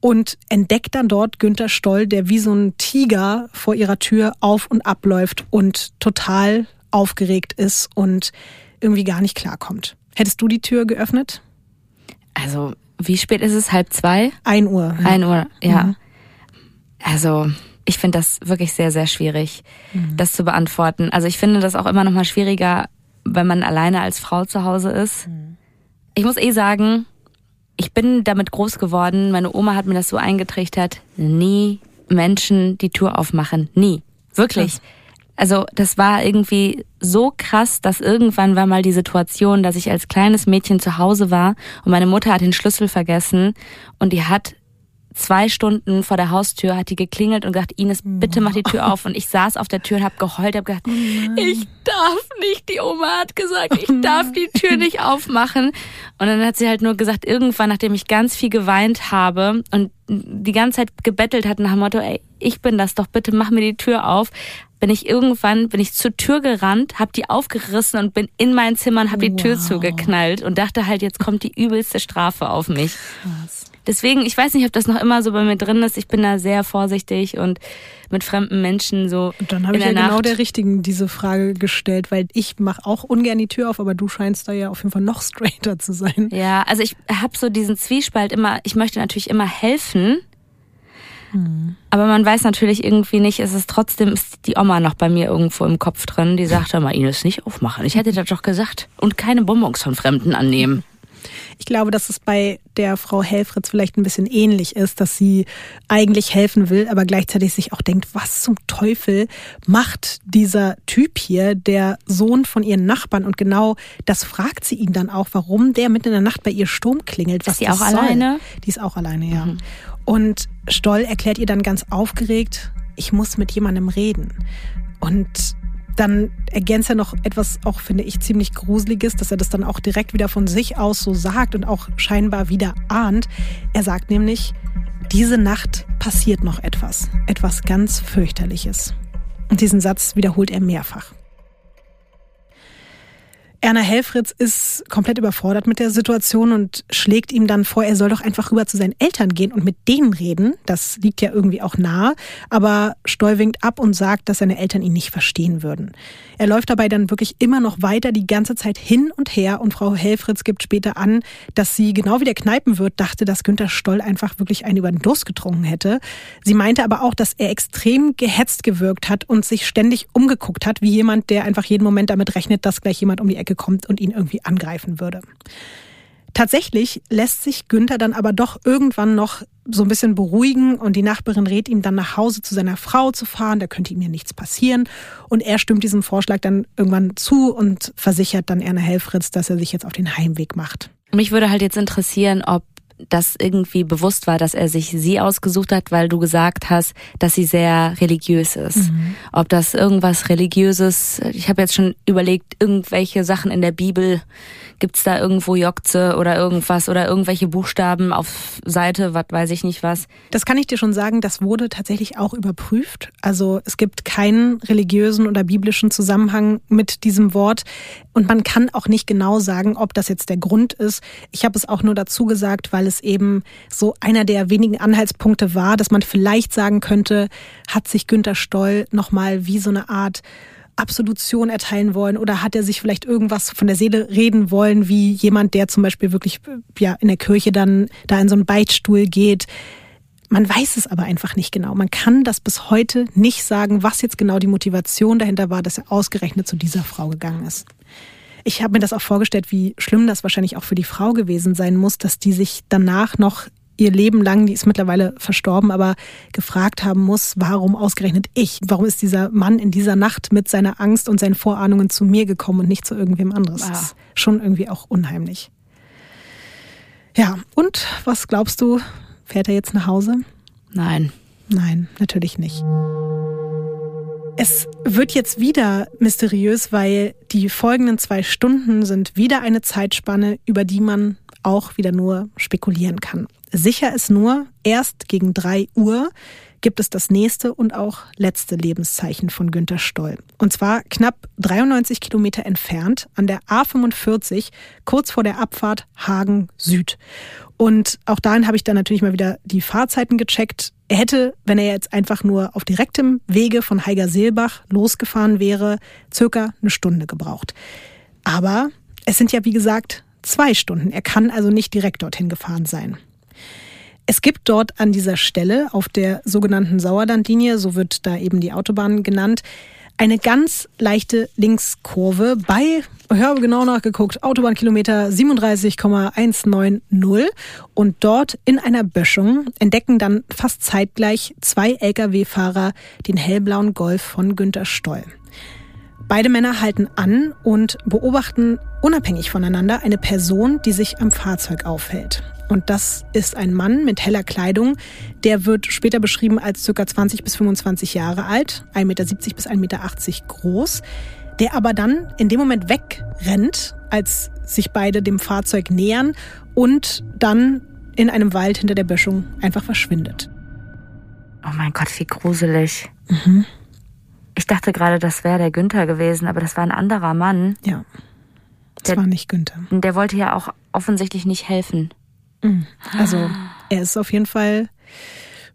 und entdeckt dann dort Günther Stoll, der wie so ein Tiger vor ihrer Tür auf und abläuft und total aufgeregt ist und irgendwie gar nicht klarkommt. Hättest du die Tür geöffnet? Also, wie spät ist es? Halb zwei? Ein Uhr. Ja. Ein Uhr, ja. Mhm. Also ich finde das wirklich sehr, sehr schwierig, mhm. das zu beantworten. Also ich finde das auch immer noch mal schwieriger, wenn man alleine als Frau zu Hause ist. Mhm. Ich muss eh sagen, ich bin damit groß geworden. Meine Oma hat mir das so eingetrichtert. Nie Menschen die Tür aufmachen. Nie. Wirklich. Krass. Also das war irgendwie so krass, dass irgendwann war mal die Situation, dass ich als kleines Mädchen zu Hause war und meine Mutter hat den Schlüssel vergessen und die hat zwei Stunden vor der Haustür hat die geklingelt und gesagt, Ines, bitte mach die Tür auf. Und ich saß auf der Tür und habe geheult, habe gedacht, oh ich darf nicht. Die Oma hat gesagt, ich darf die Tür nicht aufmachen. Und dann hat sie halt nur gesagt, irgendwann, nachdem ich ganz viel geweint habe und die ganze Zeit gebettelt hat nach dem Motto, ey, ich bin das doch, bitte mach mir die Tür auf, bin ich irgendwann, bin ich zur Tür gerannt, habe die aufgerissen und bin in mein Zimmer und habe die wow. Tür zugeknallt und dachte halt, jetzt kommt die übelste Strafe auf mich. Krass. Deswegen, ich weiß nicht, ob das noch immer so bei mir drin ist. Ich bin da sehr vorsichtig und mit fremden Menschen so. Und dann habe ich ja genau Nacht. genau der Richtigen diese Frage gestellt, weil ich mache auch ungern die Tür auf, aber du scheinst da ja auf jeden Fall noch straighter zu sein. Ja, also ich habe so diesen Zwiespalt immer, ich möchte natürlich immer helfen. Hm. Aber man weiß natürlich irgendwie nicht, ist es trotzdem, ist die Oma noch bei mir irgendwo im Kopf drin, die sagt, mal Ines nicht aufmachen. Ich hätte das doch gesagt. Und keine Bonbons von Fremden annehmen. Ich glaube, dass es bei der Frau Helfritz vielleicht ein bisschen ähnlich ist, dass sie eigentlich helfen will, aber gleichzeitig sich auch denkt, was zum Teufel macht dieser Typ hier, der Sohn von ihren Nachbarn? Und genau das fragt sie ihn dann auch, warum der mitten in der Nacht bei ihr Sturm klingelt. Was ist die auch soll. alleine? Die ist auch alleine, ja. Mhm. Und Stoll erklärt ihr dann ganz aufgeregt, ich muss mit jemandem reden. Und dann ergänzt er noch etwas auch, finde ich, ziemlich Gruseliges, dass er das dann auch direkt wieder von sich aus so sagt und auch scheinbar wieder ahnt. Er sagt nämlich, diese Nacht passiert noch etwas, etwas ganz fürchterliches. Und diesen Satz wiederholt er mehrfach. Erna Helfritz ist komplett überfordert mit der Situation und schlägt ihm dann vor, er soll doch einfach rüber zu seinen Eltern gehen und mit denen reden. Das liegt ja irgendwie auch nahe. Aber Stoll winkt ab und sagt, dass seine Eltern ihn nicht verstehen würden. Er läuft dabei dann wirklich immer noch weiter die ganze Zeit hin und her und Frau Helfritz gibt später an, dass sie genau wie der Kneipenwirt dachte, dass Günter Stoll einfach wirklich einen über den Durst getrunken hätte. Sie meinte aber auch, dass er extrem gehetzt gewirkt hat und sich ständig umgeguckt hat, wie jemand, der einfach jeden Moment damit rechnet, dass gleich jemand um die Ecke kommt und ihn irgendwie angreifen würde. Tatsächlich lässt sich Günther dann aber doch irgendwann noch so ein bisschen beruhigen und die Nachbarin rät ihm dann nach Hause zu seiner Frau zu fahren, da könnte ihm ja nichts passieren. Und er stimmt diesem Vorschlag dann irgendwann zu und versichert dann Erna Helfritz, dass er sich jetzt auf den Heimweg macht. Mich würde halt jetzt interessieren, ob das irgendwie bewusst war, dass er sich sie ausgesucht hat, weil du gesagt hast, dass sie sehr religiös ist. Mhm. Ob das irgendwas religiöses, ich habe jetzt schon überlegt, irgendwelche Sachen in der Bibel, Gibt's da irgendwo Jokze oder irgendwas oder irgendwelche Buchstaben auf Seite, was weiß ich nicht was? Das kann ich dir schon sagen, das wurde tatsächlich auch überprüft. Also es gibt keinen religiösen oder biblischen Zusammenhang mit diesem Wort. Und man kann auch nicht genau sagen, ob das jetzt der Grund ist. Ich habe es auch nur dazu gesagt, weil es eben so einer der wenigen Anhaltspunkte war, dass man vielleicht sagen könnte, hat sich Günter Stoll nochmal wie so eine Art Absolution erteilen wollen oder hat er sich vielleicht irgendwas von der Seele reden wollen, wie jemand, der zum Beispiel wirklich ja in der Kirche dann da in so einen Beichtstuhl geht. Man weiß es aber einfach nicht genau. Man kann das bis heute nicht sagen, was jetzt genau die Motivation dahinter war, dass er ausgerechnet zu dieser Frau gegangen ist. Ich habe mir das auch vorgestellt, wie schlimm das wahrscheinlich auch für die Frau gewesen sein muss, dass die sich danach noch ihr Leben lang, die ist mittlerweile verstorben, aber gefragt haben muss, warum ausgerechnet ich? Warum ist dieser Mann in dieser Nacht mit seiner Angst und seinen Vorahnungen zu mir gekommen und nicht zu irgendwem anderes? Ja. Das ist schon irgendwie auch unheimlich. Ja, und was glaubst du, fährt er jetzt nach Hause? Nein. Nein, natürlich nicht. Es wird jetzt wieder mysteriös, weil die folgenden zwei Stunden sind wieder eine Zeitspanne, über die man auch wieder nur spekulieren kann. Sicher ist nur, erst gegen drei Uhr gibt es das nächste und auch letzte Lebenszeichen von Günter Stoll. Und zwar knapp 93 Kilometer entfernt an der A45, kurz vor der Abfahrt Hagen Süd. Und auch dahin habe ich dann natürlich mal wieder die Fahrzeiten gecheckt. Er hätte, wenn er jetzt einfach nur auf direktem Wege von Heiger Seelbach losgefahren wäre, circa eine Stunde gebraucht. Aber es sind ja, wie gesagt, zwei Stunden. Er kann also nicht direkt dorthin gefahren sein. Es gibt dort an dieser Stelle auf der sogenannten Sauerlandlinie, so wird da eben die Autobahn genannt, eine ganz leichte Linkskurve bei, ich habe genau nachgeguckt, Autobahnkilometer 37,190 und dort in einer Böschung entdecken dann fast zeitgleich zwei Lkw-Fahrer den hellblauen Golf von Günter Stoll. Beide Männer halten an und beobachten unabhängig voneinander eine Person, die sich am Fahrzeug aufhält. Und das ist ein Mann mit heller Kleidung. Der wird später beschrieben als ca. 20 bis 25 Jahre alt, 1,70 Meter bis 1,80 Meter groß, der aber dann in dem Moment wegrennt, als sich beide dem Fahrzeug nähern und dann in einem Wald hinter der Böschung einfach verschwindet. Oh mein Gott, wie gruselig. Mhm. Ich dachte gerade, das wäre der Günther gewesen, aber das war ein anderer Mann. Ja. Das der, war nicht Günther. Der wollte ja auch offensichtlich nicht helfen. Mhm. Also, er ist auf jeden Fall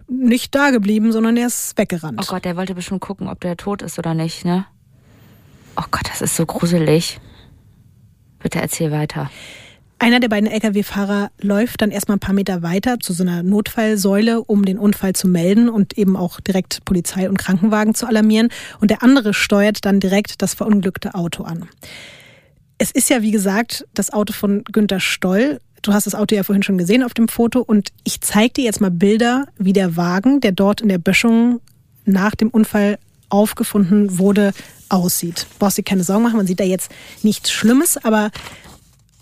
nicht da geblieben, sondern er ist weggerannt. Oh Gott, der wollte bestimmt gucken, ob der tot ist oder nicht, ne? Oh Gott, das ist so gruselig. Bitte erzähl weiter. Einer der beiden Lkw-Fahrer läuft dann erstmal ein paar Meter weiter zu so einer Notfallsäule, um den Unfall zu melden und eben auch direkt Polizei und Krankenwagen zu alarmieren. Und der andere steuert dann direkt das verunglückte Auto an. Es ist ja, wie gesagt, das Auto von Günter Stoll. Du hast das Auto ja vorhin schon gesehen auf dem Foto und ich zeige dir jetzt mal Bilder, wie der Wagen, der dort in der Böschung nach dem Unfall aufgefunden wurde, aussieht. Brauchst dir keine Sorgen machen, man sieht da jetzt nichts Schlimmes, aber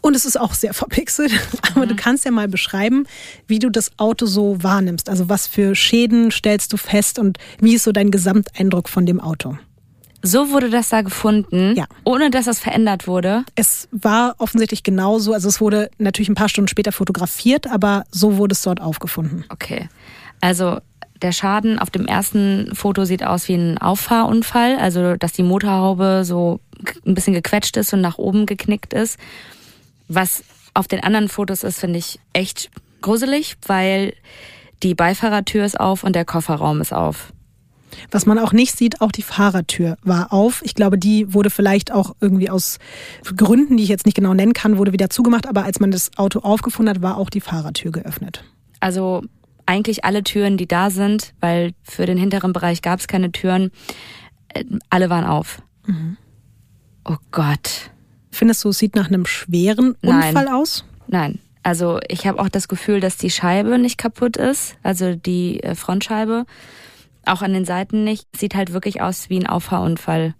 und es ist auch sehr [laughs] verpixelt. Aber mhm. du kannst ja mal beschreiben, wie du das Auto so wahrnimmst. Also was für Schäden stellst du fest und wie ist so dein Gesamteindruck von dem Auto? So wurde das da gefunden, ja. ohne dass es verändert wurde. Es war offensichtlich genauso. Also es wurde natürlich ein paar Stunden später fotografiert, aber so wurde es dort aufgefunden. Okay. Also der Schaden auf dem ersten Foto sieht aus wie ein Auffahrunfall, also dass die Motorhaube so ein bisschen gequetscht ist und nach oben geknickt ist. Was auf den anderen Fotos ist, finde ich echt gruselig, weil die Beifahrertür ist auf und der Kofferraum ist auf. Was man auch nicht sieht, auch die Fahrertür war auf. Ich glaube, die wurde vielleicht auch irgendwie aus Gründen, die ich jetzt nicht genau nennen kann, wurde wieder zugemacht. Aber als man das Auto aufgefunden hat, war auch die Fahrertür geöffnet. Also eigentlich alle Türen, die da sind, weil für den hinteren Bereich gab es keine Türen, äh, alle waren auf. Mhm. Oh Gott. Findest du, es sieht nach einem schweren Unfall Nein. aus? Nein. Also ich habe auch das Gefühl, dass die Scheibe nicht kaputt ist, also die äh, Frontscheibe. Auch an den Seiten nicht. Sieht halt wirklich aus wie ein Auffahrunfall.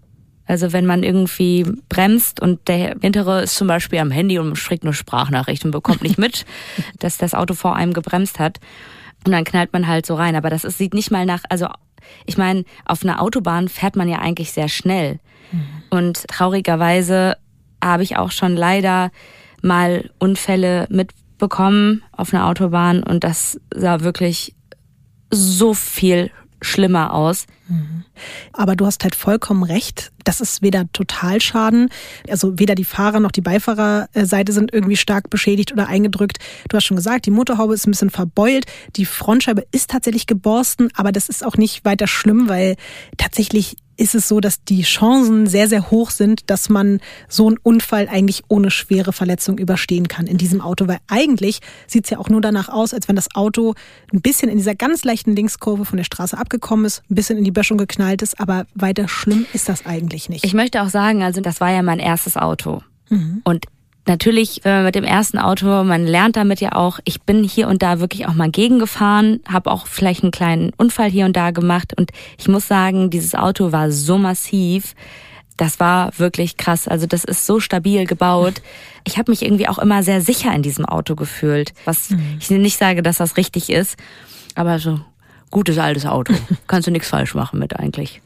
Also wenn man irgendwie bremst und der hintere ist zum Beispiel am Handy und schickt nur Sprachnachricht und bekommt nicht mit, [laughs] dass das Auto vor einem gebremst hat. Und dann knallt man halt so rein. Aber das ist, sieht nicht mal nach, also ich meine, auf einer Autobahn fährt man ja eigentlich sehr schnell. Mhm. Und traurigerweise habe ich auch schon leider mal Unfälle mitbekommen auf einer Autobahn und das sah wirklich so viel schlimmer aus. Mhm. Aber du hast halt vollkommen recht. Das ist weder Totalschaden, also weder die Fahrer noch die Beifahrerseite sind irgendwie stark beschädigt oder eingedrückt. Du hast schon gesagt, die Motorhaube ist ein bisschen verbeult, die Frontscheibe ist tatsächlich geborsten, aber das ist auch nicht weiter schlimm, weil tatsächlich ist es so, dass die Chancen sehr, sehr hoch sind, dass man so einen Unfall eigentlich ohne schwere Verletzung überstehen kann in diesem Auto. Weil eigentlich sieht es ja auch nur danach aus, als wenn das Auto ein bisschen in dieser ganz leichten Linkskurve von der Straße abgekommen ist, ein bisschen in die Böschung geknallt ist, aber weiter schlimm ist das eigentlich nicht. Ich möchte auch sagen, also das war ja mein erstes Auto. Mhm. Und natürlich, wenn man mit dem ersten Auto, man lernt damit ja auch, ich bin hier und da wirklich auch mal gegengefahren, habe auch vielleicht einen kleinen Unfall hier und da gemacht und ich muss sagen, dieses Auto war so massiv, das war wirklich krass. Also das ist so stabil gebaut. Ich habe mich irgendwie auch immer sehr sicher in diesem Auto gefühlt, was mhm. ich nicht sage, dass das richtig ist, aber so gutes altes Auto, [laughs] kannst du nichts falsch machen mit eigentlich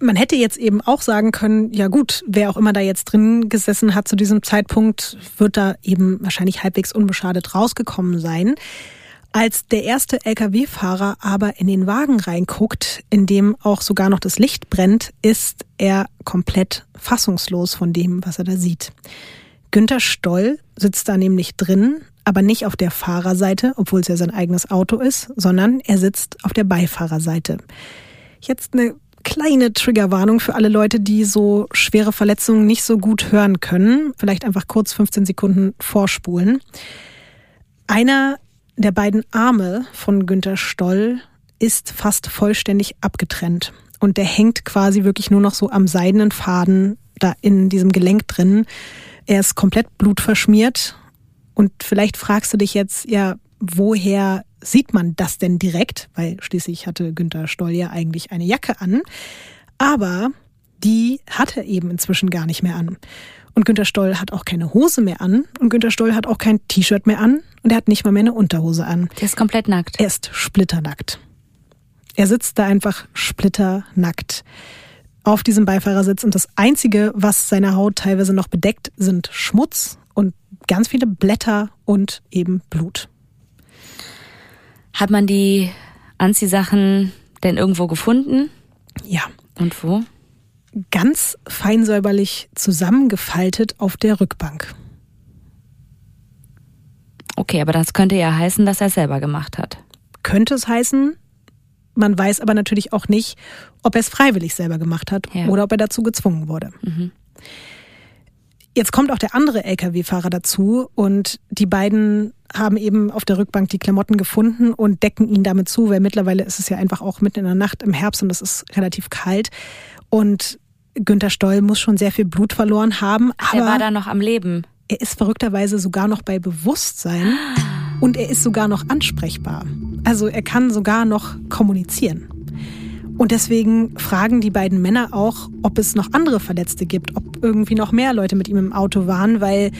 man hätte jetzt eben auch sagen können, ja gut, wer auch immer da jetzt drin gesessen hat zu diesem Zeitpunkt, wird da eben wahrscheinlich halbwegs unbeschadet rausgekommen sein. Als der erste Lkw-Fahrer aber in den Wagen reinguckt, in dem auch sogar noch das Licht brennt, ist er komplett fassungslos von dem, was er da sieht. Günter Stoll sitzt da nämlich drin, aber nicht auf der Fahrerseite, obwohl es ja sein eigenes Auto ist, sondern er sitzt auf der Beifahrerseite. Jetzt eine kleine Triggerwarnung für alle Leute, die so schwere Verletzungen nicht so gut hören können. Vielleicht einfach kurz 15 Sekunden vorspulen. Einer der beiden Arme von Günter Stoll ist fast vollständig abgetrennt. Und der hängt quasi wirklich nur noch so am seidenen Faden da in diesem Gelenk drin. Er ist komplett blutverschmiert. Und vielleicht fragst du dich jetzt, ja, woher sieht man das denn direkt? Weil schließlich hatte Günter Stoll ja eigentlich eine Jacke an. Aber die hat er eben inzwischen gar nicht mehr an. Und Günter Stoll hat auch keine Hose mehr an. Und Günter Stoll hat auch kein T-Shirt mehr an. Und er hat nicht mal mehr eine Unterhose an. Der ist komplett nackt. Er ist splitternackt. Er sitzt da einfach splitternackt auf diesem Beifahrersitz. Und das Einzige, was seine Haut teilweise noch bedeckt, sind Schmutz und ganz viele Blätter und eben Blut. Hat man die Anziehsachen denn irgendwo gefunden? Ja. Und wo? Ganz feinsäuberlich zusammengefaltet auf der Rückbank. Okay, aber das könnte ja heißen, dass er es selber gemacht hat. Könnte es heißen. Man weiß aber natürlich auch nicht, ob er es freiwillig selber gemacht hat ja. oder ob er dazu gezwungen wurde. Mhm. Jetzt kommt auch der andere Lkw-Fahrer dazu und die beiden haben eben auf der Rückbank die Klamotten gefunden und decken ihn damit zu, weil mittlerweile ist es ja einfach auch mitten in der Nacht im Herbst und es ist relativ kalt. Und Günther Stoll muss schon sehr viel Blut verloren haben. Aber er war da noch am Leben. Er ist verrückterweise sogar noch bei Bewusstsein und er ist sogar noch ansprechbar. Also er kann sogar noch kommunizieren. Und deswegen fragen die beiden Männer auch, ob es noch andere Verletzte gibt, ob irgendwie noch mehr Leute mit ihm im Auto waren, weil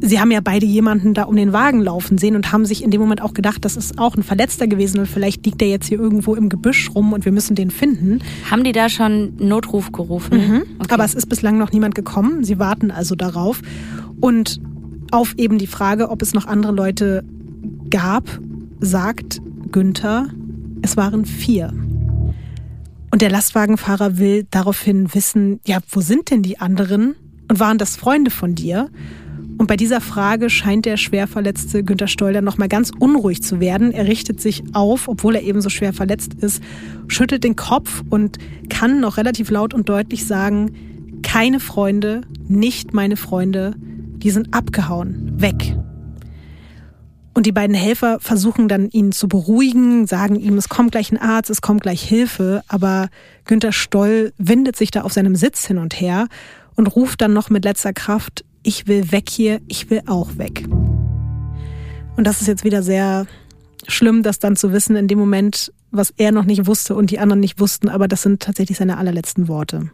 sie haben ja beide jemanden da um den Wagen laufen sehen und haben sich in dem Moment auch gedacht, das ist auch ein Verletzter gewesen und vielleicht liegt der jetzt hier irgendwo im Gebüsch rum und wir müssen den finden. Haben die da schon Notruf gerufen? Mhm. Okay. Aber es ist bislang noch niemand gekommen. Sie warten also darauf. Und auf eben die Frage, ob es noch andere Leute gab, sagt Günther, es waren vier. Und der Lastwagenfahrer will daraufhin wissen, ja, wo sind denn die anderen? Und waren das Freunde von dir? Und bei dieser Frage scheint der schwer verletzte Günter Stolder nochmal ganz unruhig zu werden. Er richtet sich auf, obwohl er eben so schwer verletzt ist, schüttelt den Kopf und kann noch relativ laut und deutlich sagen, keine Freunde, nicht meine Freunde, die sind abgehauen, weg. Und die beiden Helfer versuchen dann, ihn zu beruhigen, sagen ihm, es kommt gleich ein Arzt, es kommt gleich Hilfe. Aber Günther Stoll windet sich da auf seinem Sitz hin und her und ruft dann noch mit letzter Kraft, ich will weg hier, ich will auch weg. Und das ist jetzt wieder sehr schlimm, das dann zu wissen in dem Moment, was er noch nicht wusste und die anderen nicht wussten, aber das sind tatsächlich seine allerletzten Worte.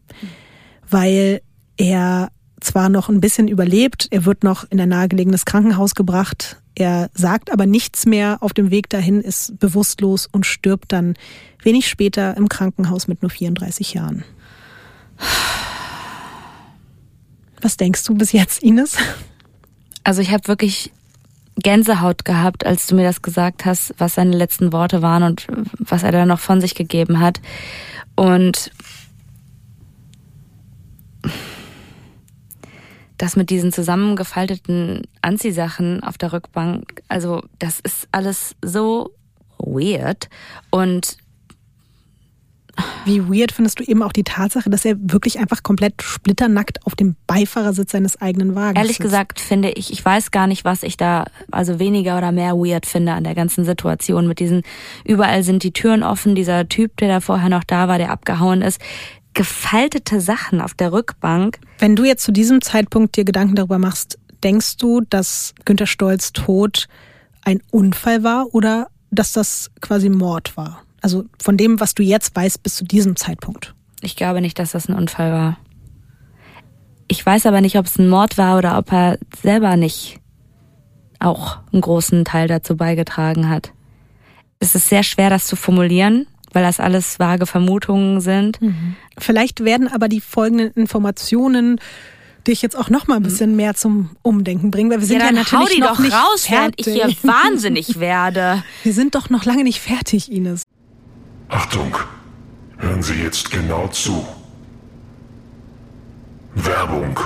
Weil er zwar noch ein bisschen überlebt, er wird noch in ein nahegelegenes Krankenhaus gebracht, er sagt aber nichts mehr auf dem Weg dahin, ist bewusstlos und stirbt dann wenig später im Krankenhaus mit nur 34 Jahren. Was denkst du bis jetzt, Ines? Also ich habe wirklich Gänsehaut gehabt, als du mir das gesagt hast, was seine letzten Worte waren und was er da noch von sich gegeben hat. Und das mit diesen zusammengefalteten Anziehsachen auf der Rückbank, also das ist alles so weird und wie weird findest du eben auch die Tatsache, dass er wirklich einfach komplett splitternackt auf dem Beifahrersitz seines eigenen Wagens Ehrlich sitzt? gesagt finde ich, ich weiß gar nicht, was ich da also weniger oder mehr weird finde an der ganzen Situation mit diesen, überall sind die Türen offen, dieser Typ, der da vorher noch da war, der abgehauen ist, gefaltete Sachen auf der Rückbank. Wenn du jetzt zu diesem Zeitpunkt dir Gedanken darüber machst, denkst du, dass Günter Stolz Tod ein Unfall war oder dass das quasi Mord war? Also von dem, was du jetzt weißt, bis zu diesem Zeitpunkt. Ich glaube nicht, dass das ein Unfall war. Ich weiß aber nicht, ob es ein Mord war oder ob er selber nicht auch einen großen Teil dazu beigetragen hat. Es ist sehr schwer, das zu formulieren, weil das alles vage Vermutungen sind. Mhm. Vielleicht werden aber die folgenden Informationen dich jetzt auch noch mal ein bisschen mehr zum Umdenken bringen, weil wir sind ja, ja natürlich hau die noch doch nicht raus, fertig. während ich hier wahnsinnig werde. [laughs] Wir sind doch noch lange nicht fertig, Ines. Achtung, hören Sie jetzt genau zu. Werbung.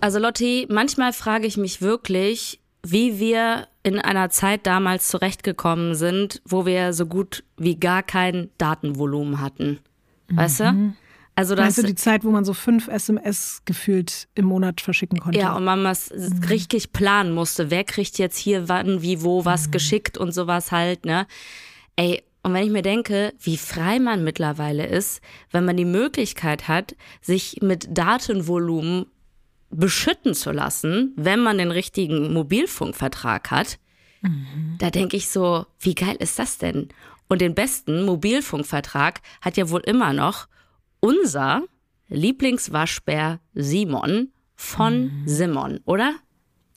Also Lotti, manchmal frage ich mich wirklich, wie wir in einer Zeit damals zurechtgekommen sind, wo wir so gut wie gar kein Datenvolumen hatten. Weißt Mhm. du? Also das, Weißt du, die Zeit, wo man so fünf SMS gefühlt im Monat verschicken konnte? ja, und man was richtig planen musste. Wer kriegt jetzt hier wann, wie, wo, was geschickt und sowas halt, ne? Ey, und wenn ich mir denke, wie frei man mittlerweile ist, wenn man die Möglichkeit hat, sich mit Datenvolumen beschütten zu lassen, wenn man den richtigen Mobilfunkvertrag hat, da denke ich so, wie geil ist das denn? Und den besten Mobilfunkvertrag hat ja wohl immer noch unser Lieblingswaschbär Simon von Simon, oder?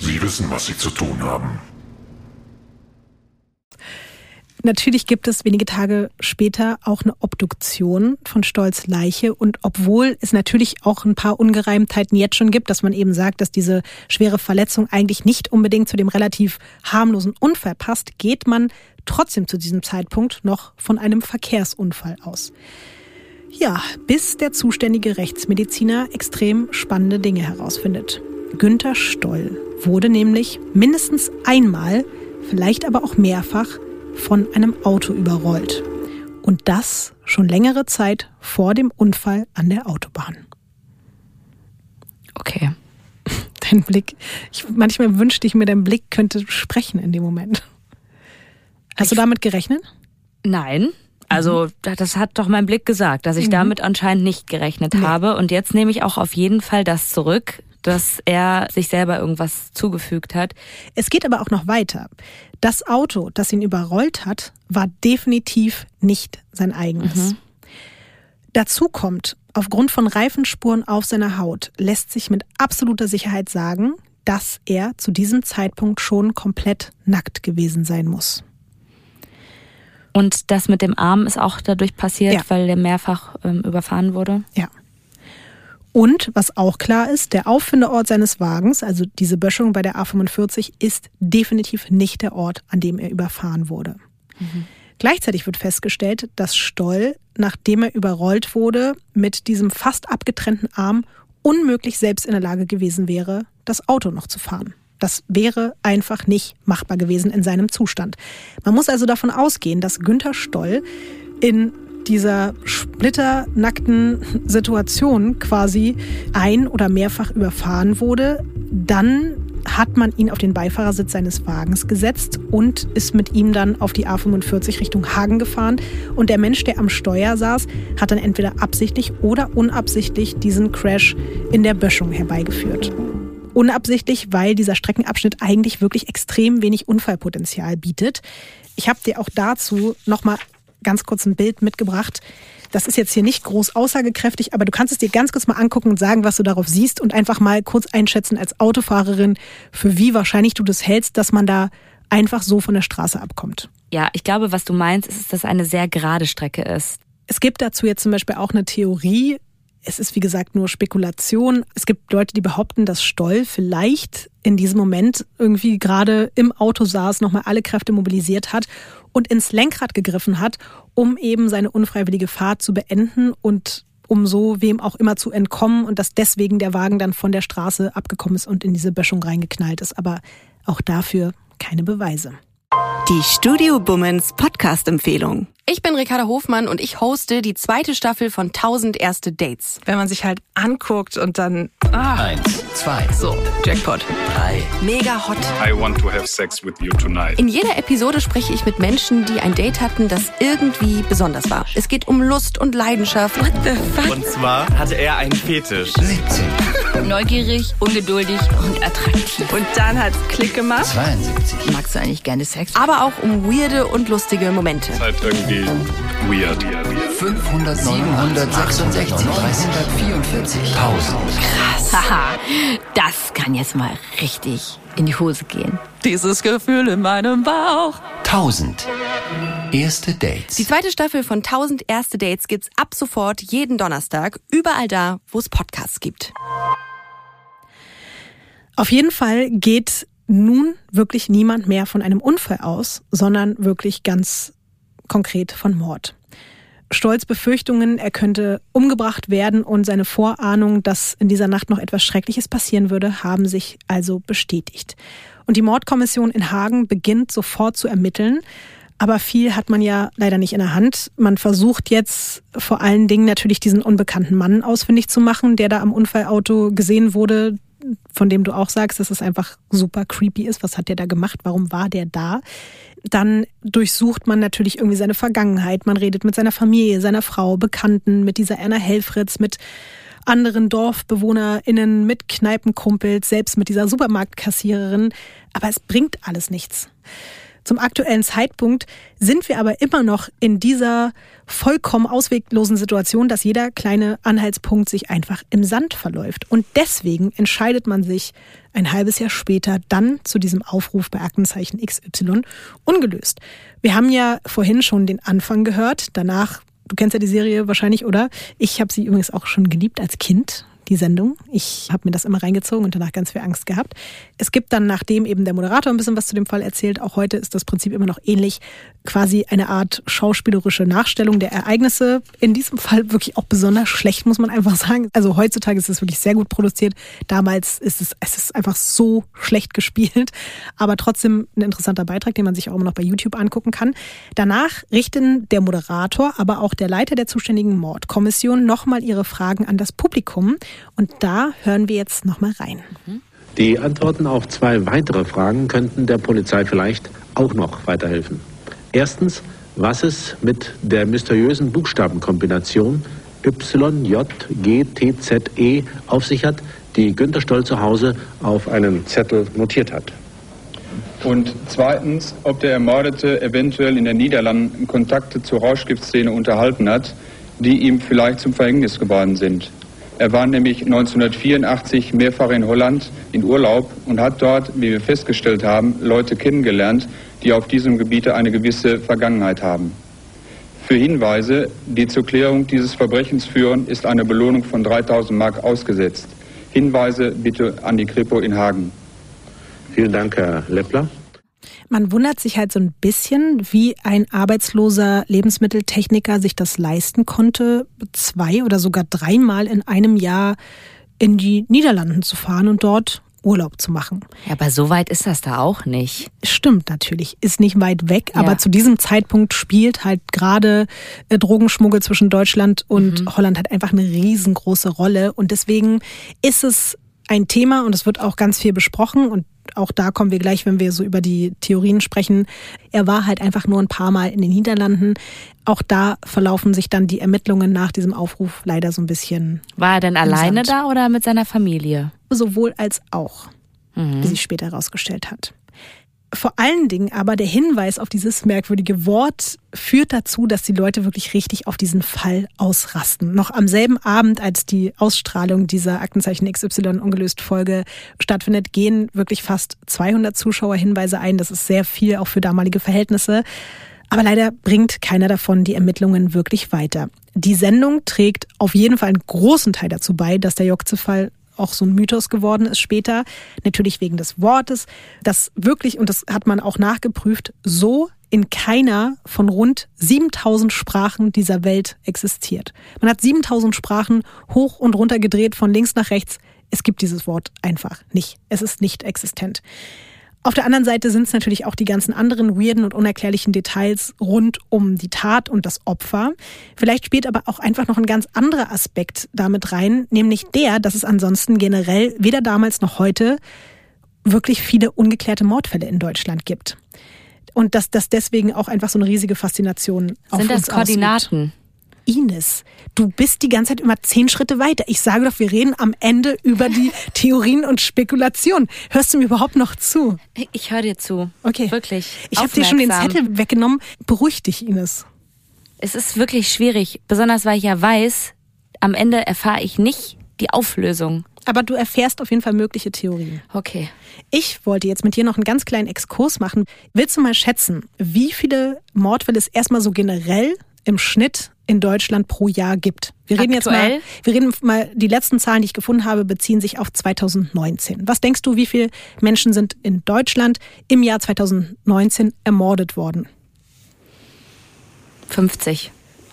Sie wissen, was Sie zu tun haben. Natürlich gibt es wenige Tage später auch eine Obduktion von Stolz Leiche. Und obwohl es natürlich auch ein paar Ungereimtheiten jetzt schon gibt, dass man eben sagt, dass diese schwere Verletzung eigentlich nicht unbedingt zu dem relativ harmlosen Unfall passt, geht man trotzdem zu diesem Zeitpunkt noch von einem Verkehrsunfall aus. Ja, bis der zuständige Rechtsmediziner extrem spannende Dinge herausfindet. Günter Stoll wurde nämlich mindestens einmal, vielleicht aber auch mehrfach, von einem Auto überrollt. Und das schon längere Zeit vor dem Unfall an der Autobahn. Okay. [laughs] Dein Blick, ich, manchmal wünschte ich mir, dein Blick könnte sprechen in dem Moment. Hast ich, du damit gerechnet? Nein. Also mhm. das hat doch mein Blick gesagt, dass ich mhm. damit anscheinend nicht gerechnet nee. habe. Und jetzt nehme ich auch auf jeden Fall das zurück, dass er sich selber irgendwas zugefügt hat. Es geht aber auch noch weiter. Das Auto, das ihn überrollt hat, war definitiv nicht sein eigenes. Mhm. Dazu kommt, aufgrund von Reifenspuren auf seiner Haut lässt sich mit absoluter Sicherheit sagen, dass er zu diesem Zeitpunkt schon komplett nackt gewesen sein muss. Und das mit dem Arm ist auch dadurch passiert, ja. weil er mehrfach ähm, überfahren wurde? Ja. Und was auch klar ist, der Auffindeort seines Wagens, also diese Böschung bei der A45, ist definitiv nicht der Ort, an dem er überfahren wurde. Mhm. Gleichzeitig wird festgestellt, dass Stoll, nachdem er überrollt wurde, mit diesem fast abgetrennten Arm unmöglich selbst in der Lage gewesen wäre, das Auto noch zu fahren. Das wäre einfach nicht machbar gewesen in seinem Zustand. Man muss also davon ausgehen, dass Günther Stoll in dieser splitternackten Situation quasi ein- oder mehrfach überfahren wurde. Dann hat man ihn auf den Beifahrersitz seines Wagens gesetzt und ist mit ihm dann auf die A45 Richtung Hagen gefahren. Und der Mensch, der am Steuer saß, hat dann entweder absichtlich oder unabsichtlich diesen Crash in der Böschung herbeigeführt. Unabsichtlich, weil dieser Streckenabschnitt eigentlich wirklich extrem wenig Unfallpotenzial bietet. Ich habe dir auch dazu nochmal ganz kurz ein Bild mitgebracht. Das ist jetzt hier nicht groß aussagekräftig, aber du kannst es dir ganz kurz mal angucken und sagen, was du darauf siehst und einfach mal kurz einschätzen als Autofahrerin, für wie wahrscheinlich du das hältst, dass man da einfach so von der Straße abkommt. Ja, ich glaube, was du meinst, ist, dass es eine sehr gerade Strecke ist. Es gibt dazu jetzt zum Beispiel auch eine Theorie, es ist wie gesagt nur Spekulation. Es gibt Leute, die behaupten, dass Stoll vielleicht in diesem Moment irgendwie gerade im Auto saß, nochmal alle Kräfte mobilisiert hat und ins Lenkrad gegriffen hat, um eben seine unfreiwillige Fahrt zu beenden und um so wem auch immer zu entkommen und dass deswegen der Wagen dann von der Straße abgekommen ist und in diese Böschung reingeknallt ist. Aber auch dafür keine Beweise. Die Studio Bummens Podcast-Empfehlung. Ich bin Ricarda Hofmann und ich hoste die zweite Staffel von 1000 erste Dates. Wenn man sich halt anguckt und dann... Ah. Eins, zwei, so, Jackpot. Drei. Mega hot. I want to have sex with you tonight. In jeder Episode spreche ich mit Menschen, die ein Date hatten, das irgendwie besonders war. Es geht um Lust und Leidenschaft. What the fuck? Und zwar hatte er einen Fetisch. 70. Neugierig, ungeduldig und attraktiv. Und dann hat's Klick gemacht. 72. Magst du eigentlich gerne Sex? Aber auch um weirde und lustige Momente. Ist halt irgendwie weird. 500, 766, 344, 1000. Krass. Haha, das kann jetzt mal richtig in die Hose gehen. Dieses Gefühl in meinem Bauch. 1000. Erste Dates. Die zweite Staffel von 1000 Erste Dates gibt's ab sofort jeden Donnerstag, überall da, wo es Podcasts gibt. Auf jeden Fall geht nun wirklich niemand mehr von einem Unfall aus, sondern wirklich ganz konkret von Mord. Stolz Befürchtungen, er könnte umgebracht werden und seine Vorahnung, dass in dieser Nacht noch etwas Schreckliches passieren würde, haben sich also bestätigt. Und die Mordkommission in Hagen beginnt sofort zu ermitteln. Aber viel hat man ja leider nicht in der Hand. Man versucht jetzt vor allen Dingen natürlich diesen unbekannten Mann ausfindig zu machen, der da am Unfallauto gesehen wurde, von dem du auch sagst, dass es einfach super creepy ist. Was hat der da gemacht? Warum war der da? Dann durchsucht man natürlich irgendwie seine Vergangenheit. Man redet mit seiner Familie, seiner Frau, Bekannten, mit dieser Erna Helfritz, mit anderen DorfbewohnerInnen, mit Kneipenkumpels, selbst mit dieser Supermarktkassiererin. Aber es bringt alles nichts. Zum aktuellen Zeitpunkt sind wir aber immer noch in dieser vollkommen ausweglosen Situation, dass jeder kleine Anhaltspunkt sich einfach im Sand verläuft. Und deswegen entscheidet man sich ein halbes Jahr später dann zu diesem Aufruf bei Aktenzeichen XY ungelöst. Wir haben ja vorhin schon den Anfang gehört, danach Du kennst ja die Serie wahrscheinlich, oder? Ich habe sie übrigens auch schon geliebt als Kind die Sendung. Ich habe mir das immer reingezogen und danach ganz viel Angst gehabt. Es gibt dann, nachdem eben der Moderator ein bisschen was zu dem Fall erzählt, auch heute ist das Prinzip immer noch ähnlich, quasi eine Art schauspielerische Nachstellung der Ereignisse. In diesem Fall wirklich auch besonders schlecht, muss man einfach sagen. Also heutzutage ist es wirklich sehr gut produziert. Damals ist es, es ist einfach so schlecht gespielt, aber trotzdem ein interessanter Beitrag, den man sich auch immer noch bei YouTube angucken kann. Danach richten der Moderator, aber auch der Leiter der zuständigen Mordkommission nochmal ihre Fragen an das Publikum und da hören wir jetzt nochmal rein. Die Antworten auf zwei weitere Fragen könnten der Polizei vielleicht auch noch weiterhelfen. Erstens, was es mit der mysteriösen Buchstabenkombination YJGTZE auf sich hat, die Günter Stoll zu Hause auf einem Zettel notiert hat. Und zweitens, ob der Ermordete eventuell in den Niederlanden Kontakte zur Rauschgiftszene unterhalten hat, die ihm vielleicht zum Verhängnis geworden sind. Er war nämlich 1984 mehrfach in Holland in Urlaub und hat dort, wie wir festgestellt haben, Leute kennengelernt, die auf diesem Gebiet eine gewisse Vergangenheit haben. Für Hinweise, die zur Klärung dieses Verbrechens führen, ist eine Belohnung von 3000 Mark ausgesetzt. Hinweise bitte an die Kripo in Hagen. Vielen Dank, Herr Leppler. Man wundert sich halt so ein bisschen, wie ein arbeitsloser Lebensmitteltechniker sich das leisten konnte, zwei oder sogar dreimal in einem Jahr in die Niederlanden zu fahren und dort Urlaub zu machen. Ja, aber so weit ist das da auch nicht. Stimmt natürlich, ist nicht weit weg, Ja. aber zu diesem Zeitpunkt spielt halt gerade äh, Drogenschmuggel zwischen Deutschland und Mhm. Holland halt einfach eine riesengroße Rolle und deswegen ist es ein Thema und es wird auch ganz viel besprochen und auch da kommen wir gleich, wenn wir so über die Theorien sprechen. Er war halt einfach nur ein paar Mal in den Niederlanden. Auch da verlaufen sich dann die Ermittlungen nach diesem Aufruf leider so ein bisschen War er denn alleine da oder mit seiner Familie? sowohl als auch, wie sich später herausgestellt hat. Vor allen Dingen aber der Hinweis auf dieses merkwürdige Wort führt dazu, dass die Leute wirklich richtig auf diesen Fall ausrasten. Noch am selben Abend, als die Ausstrahlung dieser Aktenzeichen XY ungelöst Folge stattfindet, gehen wirklich fast 200 Zuschauer Hinweise ein. Das ist sehr viel auch für damalige Verhältnisse. Aber leider bringt keiner davon die Ermittlungen wirklich weiter. Die Sendung trägt auf jeden Fall einen großen Teil dazu bei, dass der Jokze-Fall auch so ein Mythos geworden ist später. Natürlich wegen des Wortes, das wirklich, und das hat man auch nachgeprüft, so in keiner von rund 7000 Sprachen dieser Welt existiert. Man hat 7000 Sprachen hoch und runter gedreht, von links nach rechts. Es gibt dieses Wort einfach nicht. Es ist nicht existent. Auf der anderen Seite sind es natürlich auch die ganzen anderen weirden und unerklärlichen Details rund um die Tat und das Opfer. Vielleicht spielt aber auch einfach noch ein ganz anderer Aspekt damit rein, nämlich der, dass es ansonsten generell weder damals noch heute wirklich viele ungeklärte Mordfälle in Deutschland gibt. Und dass das deswegen auch einfach so eine riesige Faszination auf Sind das uns ausübt. Ines, du bist die ganze Zeit immer zehn Schritte weiter. Ich sage doch, wir reden am Ende über die [laughs] Theorien und Spekulationen. Hörst du mir überhaupt noch zu? Ich höre dir zu. Okay. Wirklich. Ich habe dir schon den. Zettel weggenommen. Beruhig dich, Ines. Es ist wirklich schwierig, besonders weil ich ja weiß, am Ende erfahre ich nicht die Auflösung. Aber du erfährst auf jeden Fall mögliche Theorien. Okay. Ich wollte jetzt mit dir noch einen ganz kleinen Exkurs machen. Willst du mal schätzen, wie viele Mordfälle es erstmal so generell im Schnitt in Deutschland pro Jahr gibt. Wir reden jetzt mal, Aktuell? wir reden mal, die letzten Zahlen, die ich gefunden habe, beziehen sich auf 2019. Was denkst du, wie viele Menschen sind in Deutschland im Jahr 2019 ermordet worden? 50.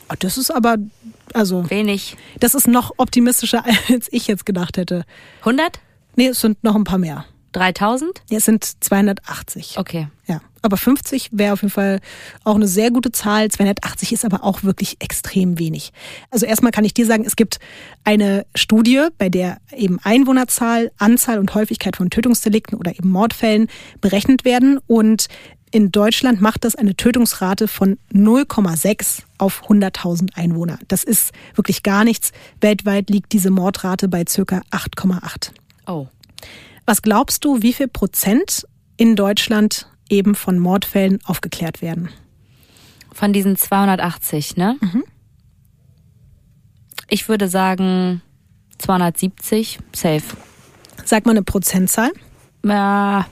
Oh, das ist aber, also, Wenig. das ist noch optimistischer, [laughs] als ich jetzt gedacht hätte. 100? Nee, es sind noch ein paar mehr. 3000? Ja, es sind 280. Okay. Ja, aber 50 wäre auf jeden Fall auch eine sehr gute Zahl. 280 ist aber auch wirklich extrem wenig. Also erstmal kann ich dir sagen, es gibt eine Studie, bei der eben Einwohnerzahl, Anzahl und Häufigkeit von Tötungsdelikten oder eben Mordfällen berechnet werden. Und in Deutschland macht das eine Tötungsrate von 0,6 auf 100.000 Einwohner. Das ist wirklich gar nichts. Weltweit liegt diese Mordrate bei circa 8,8. Oh. Was glaubst du, wie viel Prozent in Deutschland eben von Mordfällen aufgeklärt werden? Von diesen 280, ne? Ich würde sagen 270, safe. Sag mal eine Prozentzahl. Ja,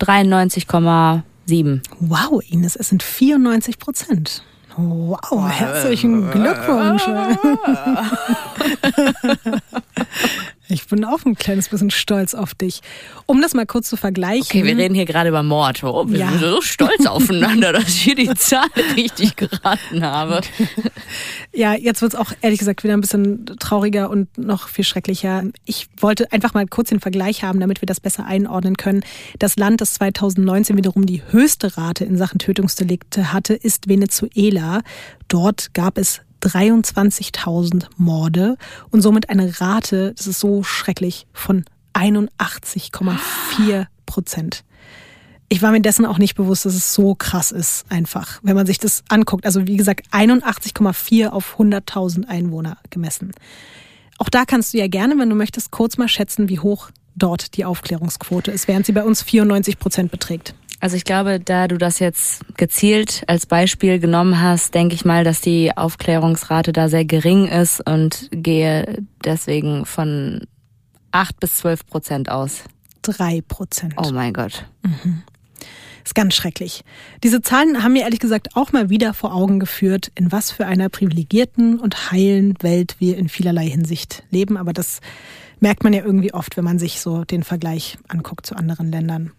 93,7. Wow, Ines, es sind 94 Prozent. Wow, herzlichen [laughs] Glückwunsch. [laughs] [laughs] Ich bin auch ein kleines bisschen stolz auf dich. Um das mal kurz zu vergleichen. Okay, wir reden hier gerade über Mord. Oh, wir Ja. sind so stolz aufeinander, [laughs] dass ich hier die Zahl richtig geraten habe. [laughs] Ja, jetzt wird's auch ehrlich gesagt wieder ein bisschen trauriger und noch viel schrecklicher. Ich wollte einfach mal kurz den Vergleich haben, damit wir das besser einordnen können. Das Land, das 2019 wiederum die höchste Rate in Sachen Tötungsdelikte hatte, ist Venezuela. Dort gab es 23.000 Morde und somit eine Rate, das ist so schrecklich, von 81,4 Prozent. Ich war mir dessen auch nicht bewusst, dass es so krass ist, einfach, wenn man sich das anguckt. Also wie gesagt, 81,4 auf 100.000 Einwohner gemessen. Auch da kannst du ja gerne, wenn du möchtest, kurz mal schätzen, wie hoch dort die Aufklärungsquote ist, während sie bei uns 94 Prozent beträgt. Also ich glaube, da du das jetzt gezielt als Beispiel genommen hast, denke ich mal, dass die Aufklärungsrate da sehr gering ist und gehe deswegen von 8 bis 12 Prozent aus. Drei Prozent. Oh mein Gott. Ist ganz schrecklich. Diese Zahlen haben mir ehrlich gesagt auch mal wieder vor Augen geführt, in was für einer privilegierten und heilen Welt wir in vielerlei Hinsicht leben. Aber das merkt man ja irgendwie oft, wenn man sich so den Vergleich anguckt zu anderen Ländern.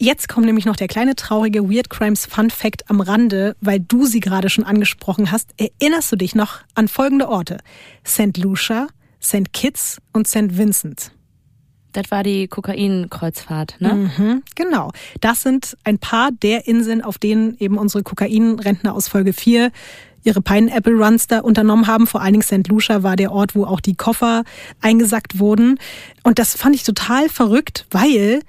Jetzt kommt nämlich noch der kleine traurige Weird Crimes Fun Fact am Rande, weil du sie gerade schon angesprochen hast. Erinnerst du dich noch an folgende Orte? St. Lucia, St. Kitts und St. Vincent. Das war die Kokainkreuzfahrt, ne? Mhm, genau. Das sind ein paar der Inseln, auf denen eben unsere Kokainrentner aus Folge 4 ihre Pineapple Runs da unternommen haben. Vor allen Dingen St. Lucia war der Ort, wo auch die Koffer eingesackt wurden. Und das fand ich total verrückt, weil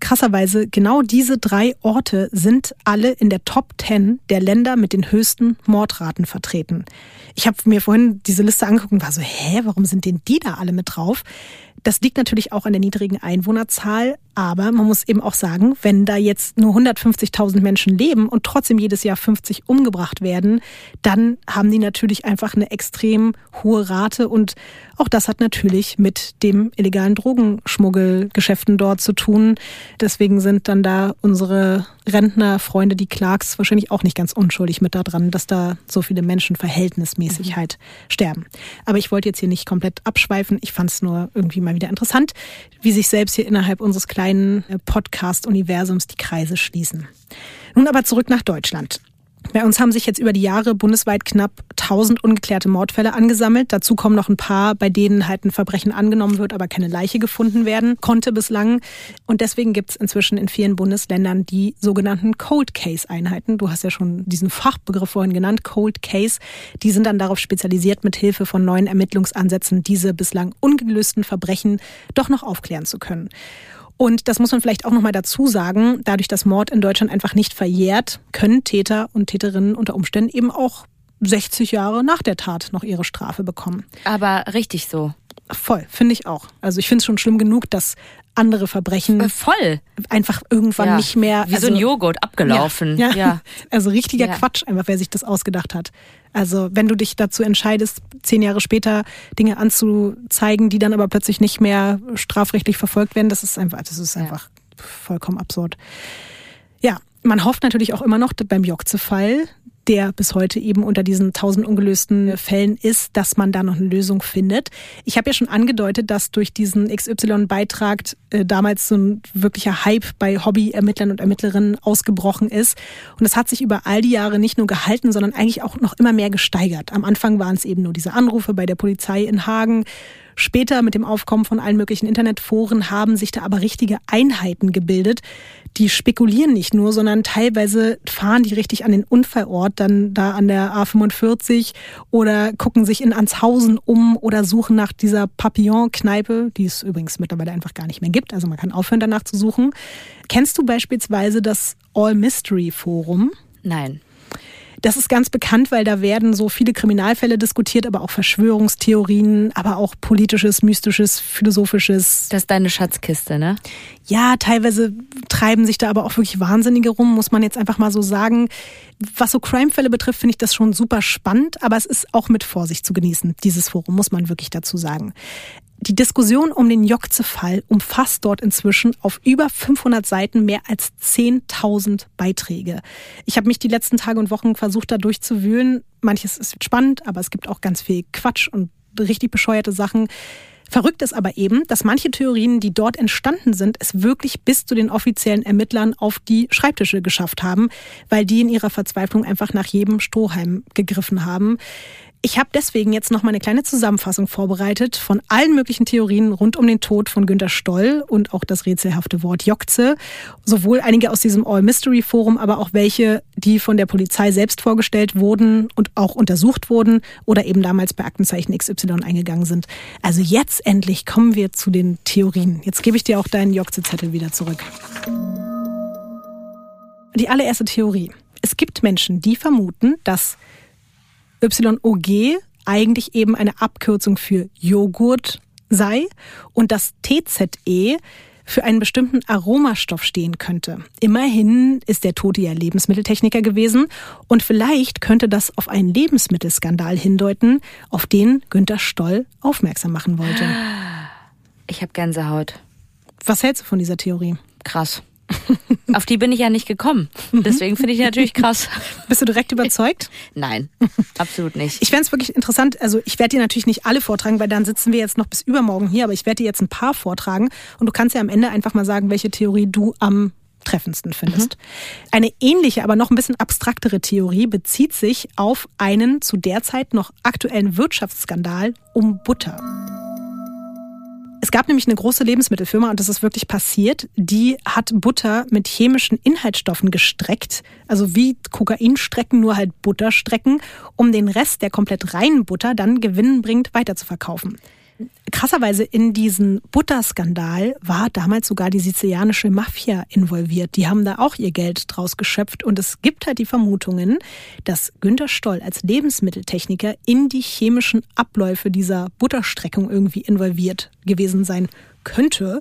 krasserweise genau diese drei Orte sind alle in der Top 10 der Länder mit den höchsten Mordraten vertreten. Ich habe mir vorhin diese Liste angeguckt und war so, hä, warum sind denn die da alle mit drauf? Das liegt natürlich auch an der niedrigen Einwohnerzahl, aber man muss eben auch sagen, wenn da jetzt nur 150.000 Menschen leben und trotzdem jedes Jahr 50 umgebracht werden, dann haben die natürlich einfach eine extrem hohe Rate und auch das hat natürlich mit dem illegalen Drogenschmuggelgeschäften dort zu tun. Deswegen sind dann da unsere Rentnerfreunde, die Clarks, wahrscheinlich auch nicht ganz unschuldig mit daran, dass da so viele Menschen verhältnismäßig halt sterben. Aber ich wollte jetzt hier nicht komplett abschweifen. Ich fand es nur irgendwie mal wieder interessant, wie sich selbst hier innerhalb unseres kleinen äh, Podcast-Universums die Kreise schließen. Nun aber zurück nach Deutschland. Bei uns haben sich jetzt über die Jahre bundesweit knapp 1000 ungeklärte Mordfälle angesammelt. Dazu kommen noch ein paar, bei denen halt ein Verbrechen angenommen wird, aber keine Leiche gefunden werden konnte bislang. Und deswegen gibt es inzwischen in vielen Bundesländern die sogenannten Cold Case Einheiten. Du hast ja schon diesen Fachbegriff vorhin genannt, Cold Case. Die sind dann darauf spezialisiert, mit Hilfe von neuen Ermittlungsansätzen diese bislang ungelösten Verbrechen doch noch aufklären zu können. Und das muss man vielleicht auch nochmal dazu sagen, dadurch, dass Mord in Deutschland einfach nicht verjährt, können Täter und Täterinnen unter Umständen eben auch 60 Jahre nach der Tat noch ihre Strafe bekommen. Aber richtig so. Voll, finde ich auch. Also ich finde es schon schlimm genug, dass andere Verbrechen Äh, voll einfach irgendwann Ja. nicht mehr. Wie so ein Joghurt abgelaufen. Ja, ja. Ja. [laughs] Also richtiger. Quatsch, einfach wer sich das ausgedacht hat. Also wenn du dich dazu entscheidest, zehn Jahre später Dinge anzuzeigen, die dann aber plötzlich nicht mehr strafrechtlich verfolgt werden, das ist einfach, das ist einfach vollkommen absurd. Ja, man hofft natürlich auch immer noch beim Jokze-Fall, der bis heute eben unter diesen tausend ungelösten Fällen ist, dass man da noch eine Lösung findet. Ich habe ja schon angedeutet, dass durch diesen XY-Beitrag äh, damals so ein wirklicher Hype bei Hobby-Ermittlern und Ermittlerinnen ausgebrochen ist. Und das hat sich über all die Jahre nicht nur gehalten, sondern eigentlich auch noch immer mehr gesteigert. Am Anfang waren es eben nur diese Anrufe bei der Polizei in Hagen. Später mit dem Aufkommen von allen möglichen Internetforen haben sich da aber richtige Einheiten gebildet. Die spekulieren nicht nur, sondern teilweise fahren die richtig an den Unfallort, dann da an der A45 oder gucken sich in Anshausen um oder suchen nach dieser Papillon-Kneipe, die es übrigens mittlerweile einfach gar nicht mehr gibt. Also man kann aufhören, danach zu suchen. Kennst du beispielsweise das All Mystery Forum? Nein. Das ist ganz bekannt, weil da werden so viele Kriminalfälle diskutiert, aber auch Verschwörungstheorien, aber auch politisches, mystisches, philosophisches. Das ist deine Schatzkiste, ne? Ja, teilweise treiben sich da aber auch wirklich Wahnsinnige rum, muss man jetzt einfach mal so sagen. Was so Crime-Fälle betrifft, finde ich das schon super spannend, aber es ist auch mit Vorsicht zu genießen, dieses Forum, muss man wirklich dazu sagen. Die Diskussion um den Jokze-Fall umfasst dort inzwischen auf über 500 Seiten mehr als 10.000 Beiträge. Ich habe mich die letzten Tage und Wochen versucht, da durchzuwühlen. Manches ist spannend, aber es gibt auch ganz viel Quatsch und richtig bescheuerte Sachen. Verrückt ist aber eben, dass manche Theorien, die dort entstanden sind, es wirklich bis zu den offiziellen Ermittlern auf die Schreibtische geschafft haben, weil die in ihrer Verzweiflung einfach nach jedem Strohhalm gegriffen haben. Ich habe deswegen jetzt noch mal eine kleine Zusammenfassung vorbereitet von allen möglichen Theorien rund um den Tod von Günter Stoll und auch das rätselhafte Wort Jokze. Sowohl einige aus diesem All Mystery Forum, aber auch welche, die von der Polizei selbst vorgestellt wurden und auch untersucht wurden oder eben damals bei Aktenzeichen XY eingegangen sind. Also jetzt endlich kommen wir zu den Theorien. Jetzt gebe ich dir auch deinen Jokze-Zettel wieder zurück. Die allererste Theorie. Es gibt Menschen, die vermuten, dass YOG eigentlich eben eine Abkürzung für Joghurt sei und das TZE für einen bestimmten Aromastoff stehen könnte. Immerhin ist der Tote ja Lebensmitteltechniker gewesen und vielleicht könnte das auf einen Lebensmittelskandal hindeuten, auf den Günter Stoll aufmerksam machen wollte. Ich habe Gänsehaut. Was hältst du von dieser Theorie? Krass. [laughs] Auf die bin ich ja nicht gekommen. Deswegen finde ich natürlich krass. Bist du direkt [laughs] überzeugt? Nein, absolut nicht. Ich fände es wirklich interessant. Also ich werde dir natürlich nicht alle vortragen, weil dann sitzen wir jetzt noch bis übermorgen hier, aber ich werde dir jetzt ein paar vortragen und du kannst ja am Ende einfach mal sagen, welche Theorie du am treffendsten findest. Mhm. Eine ähnliche, aber noch ein bisschen abstraktere Theorie bezieht sich auf einen zu der Zeit noch aktuellen Wirtschaftsskandal um Butter. Es gab nämlich eine große Lebensmittelfirma und das ist wirklich passiert. Die hat Butter mit chemischen Inhaltsstoffen gestreckt, also wie Kokainstrecken, nur halt Butterstrecken, um den Rest der komplett reinen Butter dann gewinnbringend weiterzuverkaufen. Krasserweise in diesen Butterskandal war damals sogar die sizilianische Mafia involviert. Die haben da auch ihr Geld draus geschöpft und es gibt halt die Vermutungen, dass Günter Stoll als Lebensmitteltechniker in die chemischen Abläufe dieser Butterstreckung irgendwie involviert gewesen sein könnte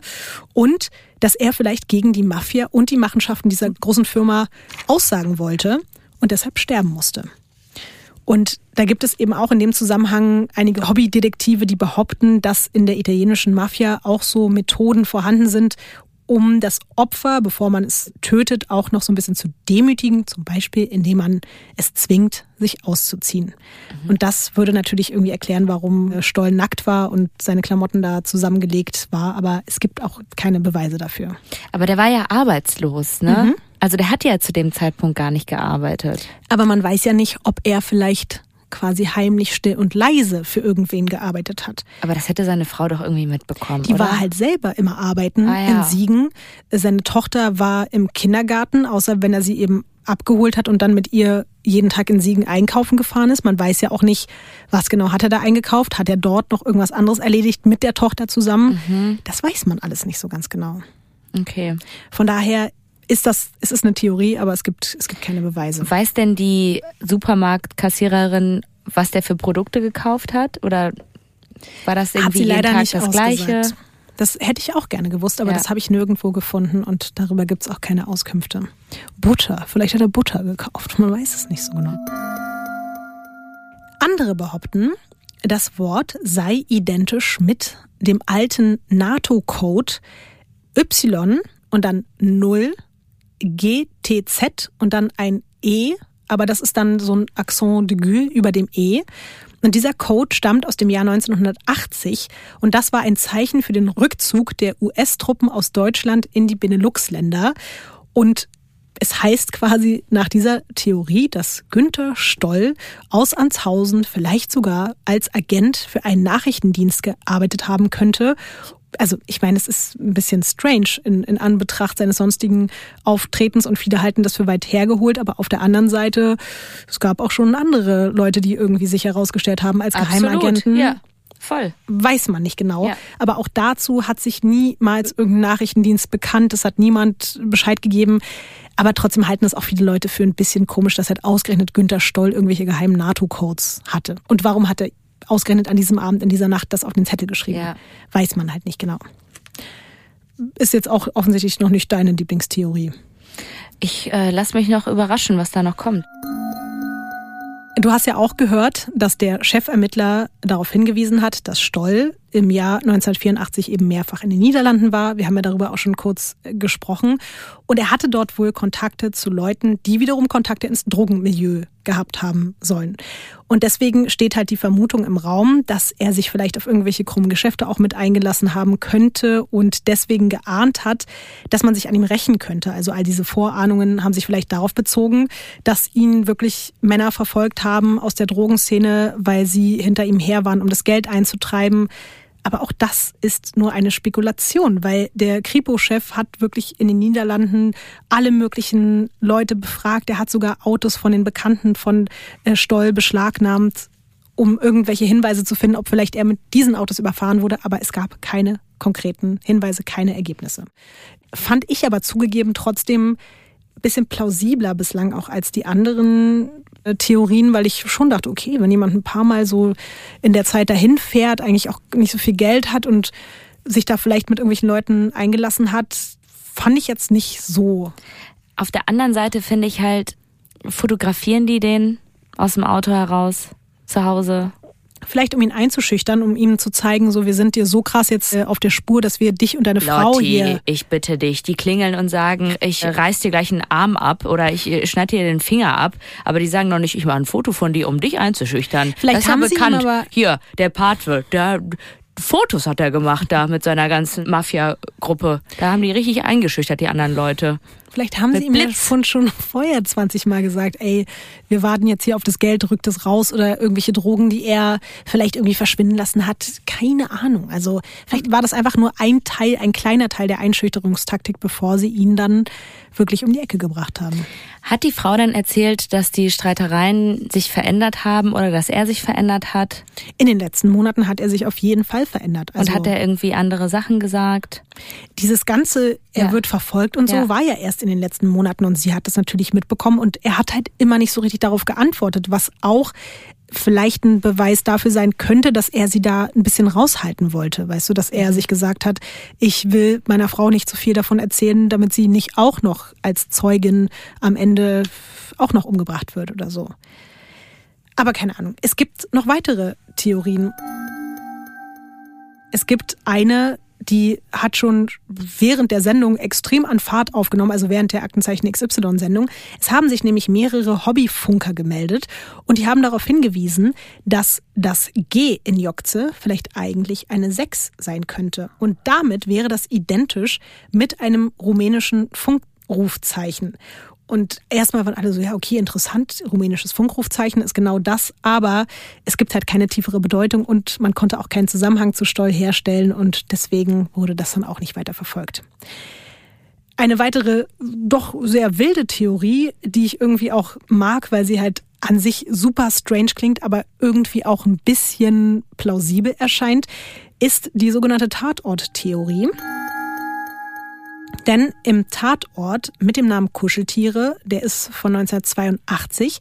und dass er vielleicht gegen die Mafia und die Machenschaften dieser großen Firma aussagen wollte und deshalb sterben musste. Und da gibt es eben auch in dem Zusammenhang einige Hobbydetektive, die behaupten, dass in der italienischen Mafia auch so Methoden vorhanden sind, um das Opfer, bevor man es tötet, auch noch so ein bisschen zu demütigen, zum Beispiel indem man es zwingt, sich auszuziehen. Mhm. Und das würde natürlich irgendwie erklären, warum Stoll nackt war und seine Klamotten da zusammengelegt war, aber es gibt auch keine Beweise dafür. Aber der war ja arbeitslos, ne? Mhm. Also der hat ja zu dem Zeitpunkt gar nicht gearbeitet. Aber man weiß ja nicht, ob er vielleicht quasi heimlich still und leise für irgendwen gearbeitet hat. Aber das hätte seine Frau doch irgendwie mitbekommen. Die oder? war halt selber immer arbeiten ah, ja. in Siegen. Seine Tochter war im Kindergarten, außer wenn er sie eben abgeholt hat und dann mit ihr jeden Tag in Siegen einkaufen gefahren ist. Man weiß ja auch nicht, was genau hat er da eingekauft. Hat er dort noch irgendwas anderes erledigt mit der Tochter zusammen? Mhm. Das weiß man alles nicht so ganz genau. Okay. Von daher ist das, es ist eine Theorie, aber es gibt, es gibt keine Beweise. Weiß denn die Supermarktkassiererin, was der für Produkte gekauft hat? Oder war das irgendwie leider Tag nicht das ausgesagt. Gleiche? Das hätte ich auch gerne gewusst, aber Ja. das habe ich nirgendwo gefunden und darüber gibt es auch keine Auskünfte. Butter, vielleicht hat er Butter gekauft, man weiß es nicht so genau. Andere behaupten, das Wort sei identisch mit dem alten NATO-Code Y und dann 0 GTZ und dann ein E aber das ist dann so ein Accent d'aigu über dem E. Und dieser Code stammt aus dem Jahr 1980 und das war ein Zeichen für den Rückzug der US-Truppen aus Deutschland in die Benelux-Länder. Und es heißt quasi nach dieser Theorie, dass Günther Stoll aus Anshausen vielleicht sogar als Agent für einen Nachrichtendienst gearbeitet haben könnte also ich meine, es ist ein bisschen strange in, in Anbetracht seines sonstigen Auftretens und viele halten das für weit hergeholt, aber auf der anderen Seite, es gab auch schon andere Leute, die irgendwie sich herausgestellt haben als Absolut, Geheimagenten. Ja. Voll. Weiß man nicht genau. Ja. Aber auch dazu hat sich niemals irgendein Nachrichtendienst bekannt. Es hat niemand Bescheid gegeben. Aber trotzdem halten es auch viele Leute für ein bisschen komisch, dass halt ausgerechnet Günter Stoll irgendwelche geheimen NATO-Codes hatte. Und warum hat er ausgerechnet an diesem Abend, in dieser Nacht das auf den Zettel geschrieben. Ja. Weiß man halt nicht genau. Ist jetzt auch offensichtlich noch nicht deine Lieblingstheorie. Ich äh, lass mich noch überraschen, was da noch kommt. Du hast ja auch gehört, dass der Chefermittler darauf hingewiesen hat, dass Stoll im Jahr 1984 eben mehrfach in den Niederlanden war. Wir haben ja darüber auch schon kurz äh, gesprochen. Und er hatte dort wohl Kontakte zu Leuten, die wiederum Kontakte ins Drogenmilieu gehabt haben sollen. Und deswegen steht halt die Vermutung im Raum, dass er sich vielleicht auf irgendwelche krummen Geschäfte auch mit eingelassen haben könnte und deswegen geahnt hat, dass man sich an ihm rächen könnte. Also all diese Vorahnungen haben sich vielleicht darauf bezogen, dass ihn wirklich Männer verfolgt haben aus der Drogenszene, weil sie hinter ihm her waren, um das Geld einzutreiben. Aber auch das ist nur eine Spekulation, weil der Kripo-Chef hat wirklich in den Niederlanden alle möglichen Leute befragt. Er hat sogar Autos von den Bekannten von äh, Stoll beschlagnahmt, um irgendwelche Hinweise zu finden, ob vielleicht er mit diesen Autos überfahren wurde. Aber es gab keine konkreten Hinweise, keine Ergebnisse. Fand ich aber zugegeben trotzdem bisschen plausibler bislang auch als die anderen Theorien, weil ich schon dachte, okay, wenn jemand ein paar Mal so in der Zeit dahin fährt, eigentlich auch nicht so viel Geld hat und sich da vielleicht mit irgendwelchen Leuten eingelassen hat, fand ich jetzt nicht so. Auf der anderen Seite finde ich halt, fotografieren die den aus dem Auto heraus zu Hause? Vielleicht um ihn einzuschüchtern, um ihm zu zeigen, so wir sind dir so krass jetzt äh, auf der Spur, dass wir dich und deine Frau Lotti, hier. ich bitte dich. Die klingeln und sagen, ich reiß dir gleich einen Arm ab oder ich äh, schneide dir den Finger ab. Aber die sagen noch nicht, ich mache ein Foto von dir, um dich einzuschüchtern. Vielleicht das ist haben ja sie bekannt. aber- Hier, der Patwe, der Fotos hat er gemacht da mit seiner ganzen Mafia-Gruppe. Da haben die richtig eingeschüchtert, die anderen Leute. Vielleicht haben sie ihm ja Blitz. schon, schon vorher 20 Mal gesagt, ey, wir warten jetzt hier auf das Geld, rückt es raus oder irgendwelche Drogen, die er vielleicht irgendwie verschwinden lassen hat. Keine Ahnung. Also vielleicht war das einfach nur ein Teil, ein kleiner Teil der Einschüchterungstaktik, bevor sie ihn dann wirklich um die Ecke gebracht haben. Hat die Frau dann erzählt, dass die Streitereien sich verändert haben oder dass er sich verändert hat? In den letzten Monaten hat er sich auf jeden Fall verändert. Also Und hat er irgendwie andere Sachen gesagt? dieses ganze, er Ja. wird verfolgt und so, Ja. war ja erst in den letzten Monaten und sie hat das natürlich mitbekommen und er hat halt immer nicht so richtig darauf geantwortet, was auch vielleicht ein Beweis dafür sein könnte, dass er sie da ein bisschen raushalten wollte. Weißt du, dass er sich gesagt hat, ich will meiner Frau nicht zu viel davon erzählen, damit sie nicht auch noch als Zeugin am Ende auch noch umgebracht wird oder so. Aber keine Ahnung. Es gibt noch weitere Theorien. Es gibt eine, die hat schon während der Sendung extrem an Fahrt aufgenommen, also während der Aktenzeichen XY-Sendung. Es haben sich nämlich mehrere Hobbyfunker gemeldet und die haben darauf hingewiesen, dass das G in Jokze vielleicht eigentlich eine 6 sein könnte. Und damit wäre das identisch mit einem rumänischen Funkrufzeichen. Und erstmal waren alle so, ja, okay, interessant, rumänisches Funkrufzeichen ist genau das, aber es gibt halt keine tiefere Bedeutung und man konnte auch keinen Zusammenhang zu Stoll herstellen und deswegen wurde das dann auch nicht weiter verfolgt. Eine weitere, doch sehr wilde Theorie, die ich irgendwie auch mag, weil sie halt an sich super strange klingt, aber irgendwie auch ein bisschen plausibel erscheint, ist die sogenannte Tatort-Theorie. Denn im Tatort mit dem Namen Kuscheltiere, der ist von 1982,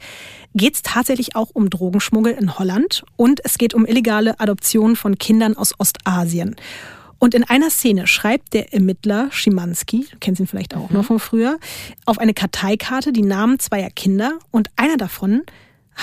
geht es tatsächlich auch um Drogenschmuggel in Holland und es geht um illegale Adoption von Kindern aus Ostasien. Und in einer Szene schreibt der Ermittler Schimanski, du kennst ihn vielleicht auch noch von früher, auf eine Karteikarte die Namen zweier Kinder und einer davon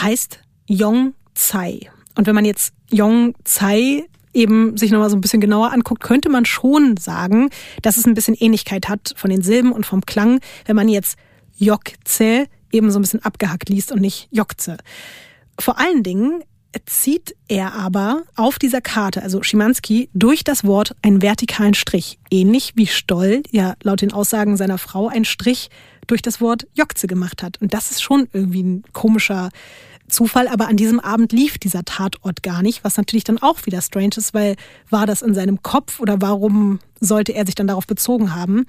heißt Yong Tsai. Und wenn man jetzt Yong Tsai eben sich nochmal so ein bisschen genauer anguckt, könnte man schon sagen, dass es ein bisschen Ähnlichkeit hat von den Silben und vom Klang, wenn man jetzt Jokze eben so ein bisschen abgehackt liest und nicht Jokze. Vor allen Dingen zieht er aber auf dieser Karte, also Schimanski, durch das Wort einen vertikalen Strich. Ähnlich wie Stoll ja laut den Aussagen seiner Frau einen Strich durch das Wort Jokze gemacht hat. Und das ist schon irgendwie ein komischer Zufall, aber an diesem Abend lief dieser Tatort gar nicht, was natürlich dann auch wieder strange ist, weil war das in seinem Kopf oder warum sollte er sich dann darauf bezogen haben?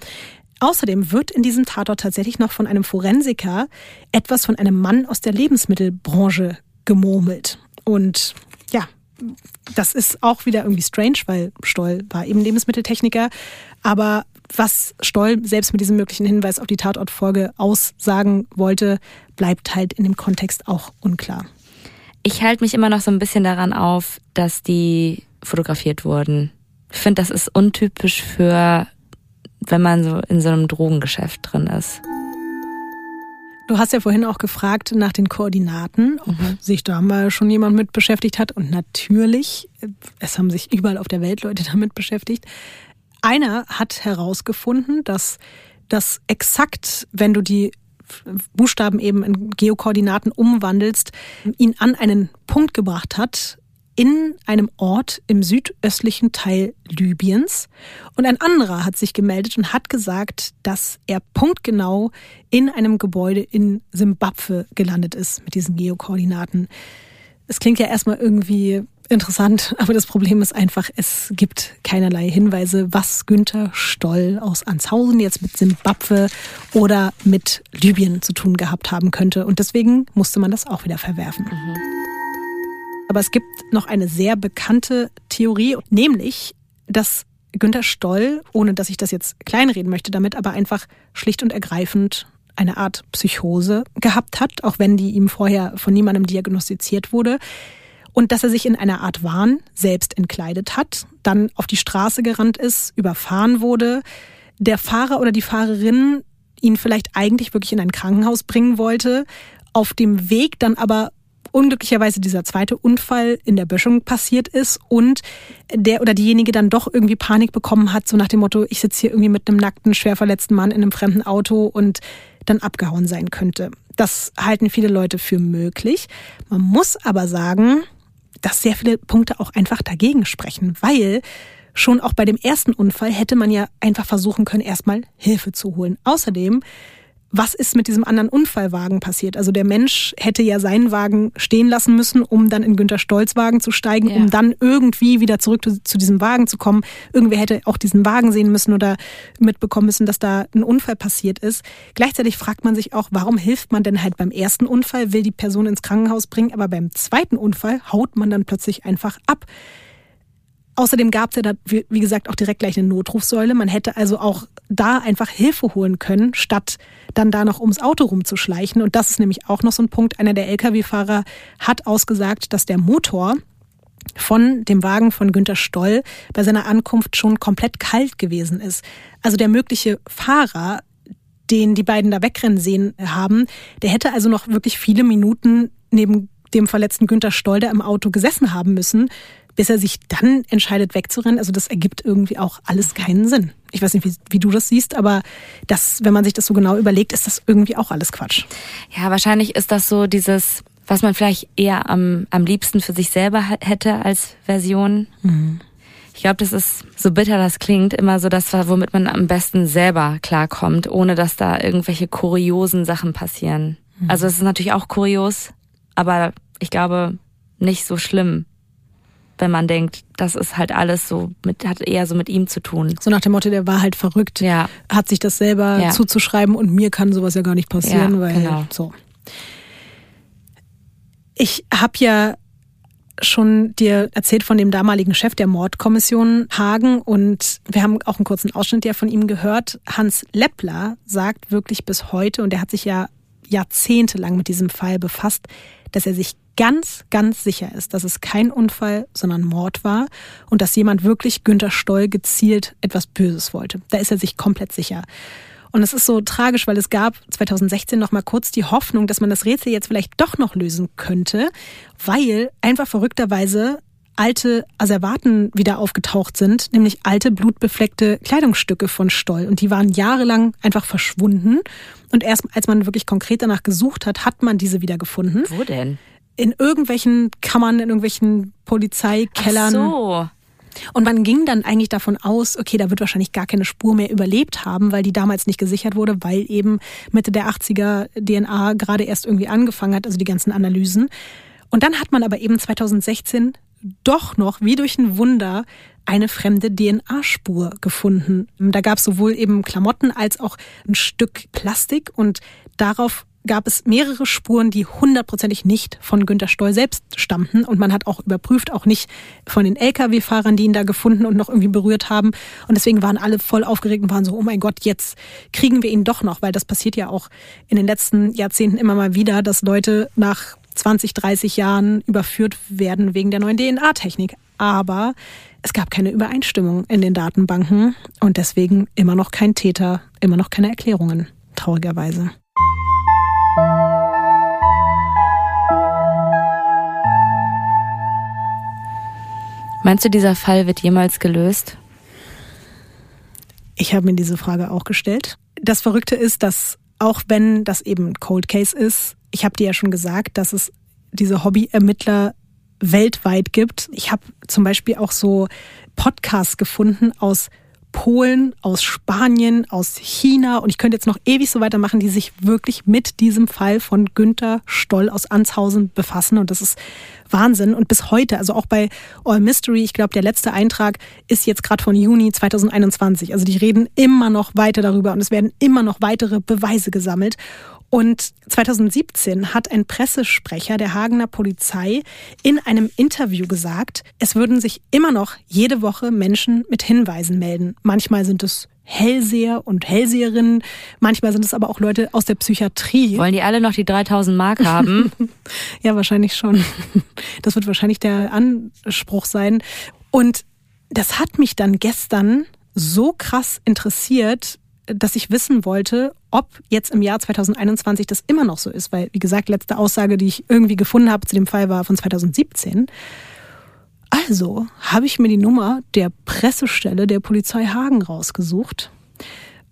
Außerdem wird in diesem Tatort tatsächlich noch von einem Forensiker etwas von einem Mann aus der Lebensmittelbranche gemurmelt. Und ja, das ist auch wieder irgendwie strange, weil Stoll war eben Lebensmitteltechniker. Aber was Stoll selbst mit diesem möglichen Hinweis auf die Tatortfolge aussagen wollte, bleibt halt in dem Kontext auch unklar. Ich halte mich immer noch so ein bisschen daran auf, dass die fotografiert wurden. Ich finde, das ist untypisch für, wenn man so in so einem Drogengeschäft drin ist. Du hast ja vorhin auch gefragt nach den Koordinaten, ob mhm. sich da mal schon jemand mit beschäftigt hat. Und natürlich, es haben sich überall auf der Welt Leute damit beschäftigt. Einer hat herausgefunden, dass das exakt, wenn du die Buchstaben eben in Geokoordinaten umwandelst, ihn an einen Punkt gebracht hat, in einem Ort im südöstlichen Teil Libyens. Und ein anderer hat sich gemeldet und hat gesagt, dass er punktgenau in einem Gebäude in Simbabwe gelandet ist mit diesen Geokoordinaten. Es klingt ja erstmal irgendwie interessant, aber das Problem ist einfach, es gibt keinerlei Hinweise, was Günther Stoll aus Anshausen jetzt mit Simbabwe oder mit Libyen zu tun gehabt haben könnte. Und deswegen musste man das auch wieder verwerfen. Mhm. Aber es gibt noch eine sehr bekannte Theorie, nämlich, dass Günter Stoll, ohne dass ich das jetzt kleinreden möchte damit, aber einfach schlicht und ergreifend eine Art Psychose gehabt hat, auch wenn die ihm vorher von niemandem diagnostiziert wurde. Und dass er sich in einer Art Wahn selbst entkleidet hat, dann auf die Straße gerannt ist, überfahren wurde, der Fahrer oder die Fahrerin ihn vielleicht eigentlich wirklich in ein Krankenhaus bringen wollte, auf dem Weg dann aber unglücklicherweise dieser zweite Unfall in der Böschung passiert ist und der oder diejenige dann doch irgendwie Panik bekommen hat, so nach dem Motto, ich sitze hier irgendwie mit einem nackten, schwer verletzten Mann in einem fremden Auto und dann abgehauen sein könnte. Das halten viele Leute für möglich. Man muss aber sagen, dass sehr viele Punkte auch einfach dagegen sprechen, weil schon auch bei dem ersten Unfall hätte man ja einfach versuchen können, erstmal Hilfe zu holen. Außerdem was ist mit diesem anderen Unfallwagen passiert? Also der Mensch hätte ja seinen Wagen stehen lassen müssen, um dann in Günter Stolz Wagen zu steigen, ja. um dann irgendwie wieder zurück zu, diesem Wagen zu kommen. Irgendwer hätte auch diesen Wagen sehen müssen oder mitbekommen müssen, dass da ein Unfall passiert ist. Gleichzeitig fragt man sich auch, warum hilft man denn halt beim ersten Unfall, will die Person ins Krankenhaus bringen, aber beim zweiten Unfall haut man dann plötzlich einfach ab. Außerdem gab es ja da, wie gesagt, auch direkt gleich eine Notrufsäule. Man hätte also auch da einfach Hilfe holen können, statt dann da noch ums Auto rumzuschleichen. Und das ist nämlich auch noch so ein Punkt. Einer der Lkw-Fahrer hat ausgesagt, dass der Motor von dem Wagen von Günter Stoll bei seiner Ankunft schon komplett kalt gewesen ist. Also der mögliche Fahrer, den die beiden da wegrennen sehen haben, der hätte also noch wirklich viele Minuten neben dem verletzten Günter Stoll, der im Auto gesessen haben müssen, bis er sich dann entscheidet wegzurennen. Also das ergibt irgendwie auch alles keinen Sinn. Ich weiß nicht, wie, wie, du das siehst, aber das, wenn man sich das so genau überlegt, ist das irgendwie auch alles Quatsch. Ja, wahrscheinlich ist das so dieses, was man vielleicht eher am, am liebsten für sich selber hätte als Version. Mhm. Ich glaube, das ist, so bitter das klingt, immer so das, womit man am besten selber klarkommt, ohne dass da irgendwelche kuriosen Sachen passieren. Mhm. Also es ist natürlich auch kurios, aber ich glaube nicht so schlimm wenn man denkt, das ist halt alles so mit, hat eher so mit ihm zu tun. So nach dem Motto, der war halt verrückt, ja. hat sich das selber ja. zuzuschreiben und mir kann sowas ja gar nicht passieren, ja, weil genau. so. Ich habe ja schon dir erzählt von dem damaligen Chef der Mordkommission Hagen und wir haben auch einen kurzen Ausschnitt ja von ihm gehört. Hans Leppler sagt wirklich bis heute und er hat sich ja jahrzehntelang mit diesem Fall befasst, dass er sich ganz, ganz sicher ist, dass es kein Unfall, sondern Mord war und dass jemand wirklich Günter Stoll gezielt etwas Böses wollte. Da ist er sich komplett sicher. Und es ist so tragisch, weil es gab 2016 noch mal kurz die Hoffnung, dass man das Rätsel jetzt vielleicht doch noch lösen könnte, weil einfach verrückterweise alte Asservaten wieder aufgetaucht sind, nämlich alte blutbefleckte Kleidungsstücke von Stoll. Und die waren jahrelang einfach verschwunden. Und erst als man wirklich konkret danach gesucht hat, hat man diese wieder gefunden. Wo denn? In irgendwelchen Kammern, in irgendwelchen Polizeikellern. Ach so. Und man ging dann eigentlich davon aus, okay, da wird wahrscheinlich gar keine Spur mehr überlebt haben, weil die damals nicht gesichert wurde, weil eben Mitte der 80er DNA gerade erst irgendwie angefangen hat, also die ganzen Analysen. Und dann hat man aber eben 2016 doch noch, wie durch ein Wunder, eine fremde DNA-Spur gefunden. Da gab es sowohl eben Klamotten als auch ein Stück Plastik und darauf gab es mehrere Spuren, die hundertprozentig nicht von Günter Stoll selbst stammten. Und man hat auch überprüft, auch nicht von den Lkw-Fahrern, die ihn da gefunden und noch irgendwie berührt haben. Und deswegen waren alle voll aufgeregt und waren so, oh mein Gott, jetzt kriegen wir ihn doch noch, weil das passiert ja auch in den letzten Jahrzehnten immer mal wieder, dass Leute nach 20, 30 Jahren überführt werden wegen der neuen DNA-Technik. Aber es gab keine Übereinstimmung in den Datenbanken und deswegen immer noch kein Täter, immer noch keine Erklärungen, traurigerweise. Meinst du, dieser Fall wird jemals gelöst? Ich habe mir diese Frage auch gestellt. Das Verrückte ist, dass auch wenn das eben Cold Case ist, ich habe dir ja schon gesagt, dass es diese Hobbyermittler weltweit gibt. Ich habe zum Beispiel auch so Podcasts gefunden aus Polen, aus Spanien, aus China. Und ich könnte jetzt noch ewig so weitermachen, die sich wirklich mit diesem Fall von Günther Stoll aus Anshausen befassen. Und das ist Wahnsinn. Und bis heute, also auch bei All Mystery, ich glaube, der letzte Eintrag ist jetzt gerade von Juni 2021. Also die reden immer noch weiter darüber und es werden immer noch weitere Beweise gesammelt und 2017 hat ein Pressesprecher der Hagener Polizei in einem Interview gesagt, es würden sich immer noch jede Woche Menschen mit Hinweisen melden. Manchmal sind es Hellseher und Hellseherinnen. Manchmal sind es aber auch Leute aus der Psychiatrie. Wollen die alle noch die 3000 Mark haben? [laughs] ja, wahrscheinlich schon. Das wird wahrscheinlich der Anspruch sein. Und das hat mich dann gestern so krass interessiert, dass ich wissen wollte, ob jetzt im Jahr 2021 das immer noch so ist, weil, wie gesagt, letzte Aussage, die ich irgendwie gefunden habe zu dem Fall, war von 2017. Also habe ich mir die Nummer der Pressestelle der Polizei Hagen rausgesucht.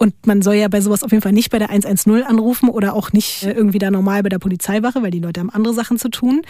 Und man soll ja bei sowas auf jeden Fall nicht bei der 110 anrufen oder auch nicht äh, irgendwie da normal bei der Polizeiwache, weil die Leute haben andere Sachen zu tun.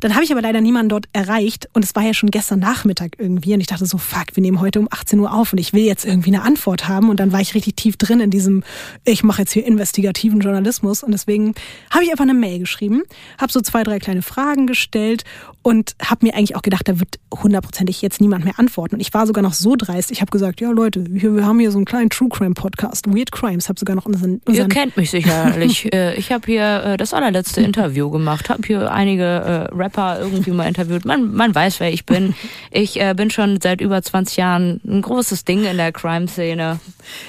Dann habe ich aber leider niemanden dort erreicht und es war ja schon gestern Nachmittag irgendwie und ich dachte so, fuck, wir nehmen heute um 18 Uhr auf und ich will jetzt irgendwie eine Antwort haben. Und dann war ich richtig tief drin in diesem, ich mache jetzt hier investigativen Journalismus. Und deswegen habe ich einfach eine Mail geschrieben, habe so zwei, drei kleine Fragen gestellt und habe mir eigentlich auch gedacht, da wird hundertprozentig jetzt niemand mehr antworten. Und ich war sogar noch so dreist, ich habe gesagt, ja Leute, wir, wir haben hier so einen kleinen True Crime Podcast, Weird Crimes, habe sogar noch unseren, unseren Ihr kennt mich sicherlich. [laughs] Äh, ich habe hier äh, das allerletzte [laughs] Interview gemacht, habe hier einige äh, Rapper irgendwie mal interviewt. Man, man weiß, wer ich bin. Ich bin schon seit über 20 Jahren ein großes Ding in der Crime-Szene.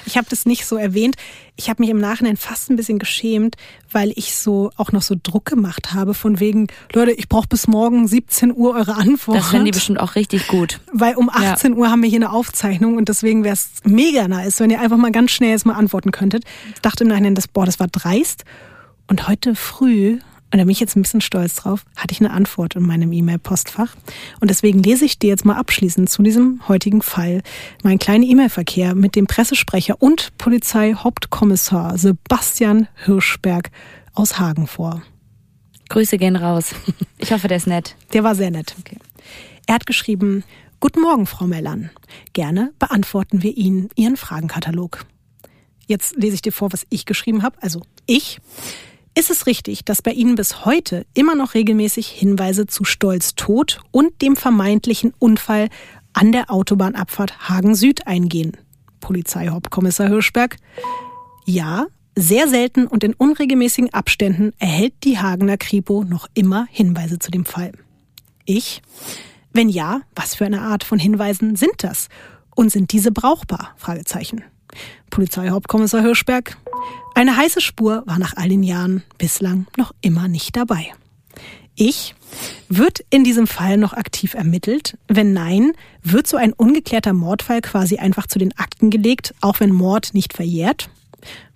Ich habe das nicht so erwähnt. Ich habe mich im Nachhinein fast ein bisschen geschämt, weil ich so auch noch so Druck gemacht habe von wegen, Leute, ich brauche bis morgen 17 Uhr eure Antwort. Das finden die bestimmt auch richtig gut. Weil um 18 ja. Uhr haben wir hier eine Aufzeichnung und deswegen wäre es mega nice, wenn ihr einfach mal ganz schnell jetzt mal antworten könntet. Ich dachte im Nachhinein, das, boah, das war dreist. Und heute früh und da bin ich jetzt ein bisschen stolz drauf, hatte ich eine Antwort in meinem E-Mail-Postfach. Und deswegen lese ich dir jetzt mal abschließend zu diesem heutigen Fall meinen kleinen E-Mail-Verkehr mit dem Pressesprecher und Polizeihauptkommissar Sebastian Hirschberg aus Hagen vor. Grüße gehen raus. [laughs] Ich hoffe, der ist nett. Der war sehr nett. Okay. Er hat geschrieben, Guten Morgen, Frau Mellan. Gerne beantworten wir Ihnen Ihren Fragenkatalog. Jetzt lese ich dir vor, was ich geschrieben habe. Also ich ist es richtig, dass bei Ihnen bis heute immer noch regelmäßig Hinweise zu Stolz Tod und dem vermeintlichen Unfall an der Autobahnabfahrt Hagen Süd eingehen? Polizeihauptkommissar Hirschberg. Ja, sehr selten und in unregelmäßigen Abständen erhält die Hagener Kripo noch immer Hinweise zu dem Fall. Ich? Wenn ja, was für eine Art von Hinweisen sind das? Und sind diese brauchbar? Fragezeichen. Polizeihauptkommissar Hirschberg. Eine heiße Spur war nach all den Jahren bislang noch immer nicht dabei. Ich, wird in diesem Fall noch aktiv ermittelt? Wenn nein, wird so ein ungeklärter Mordfall quasi einfach zu den Akten gelegt, auch wenn Mord nicht verjährt?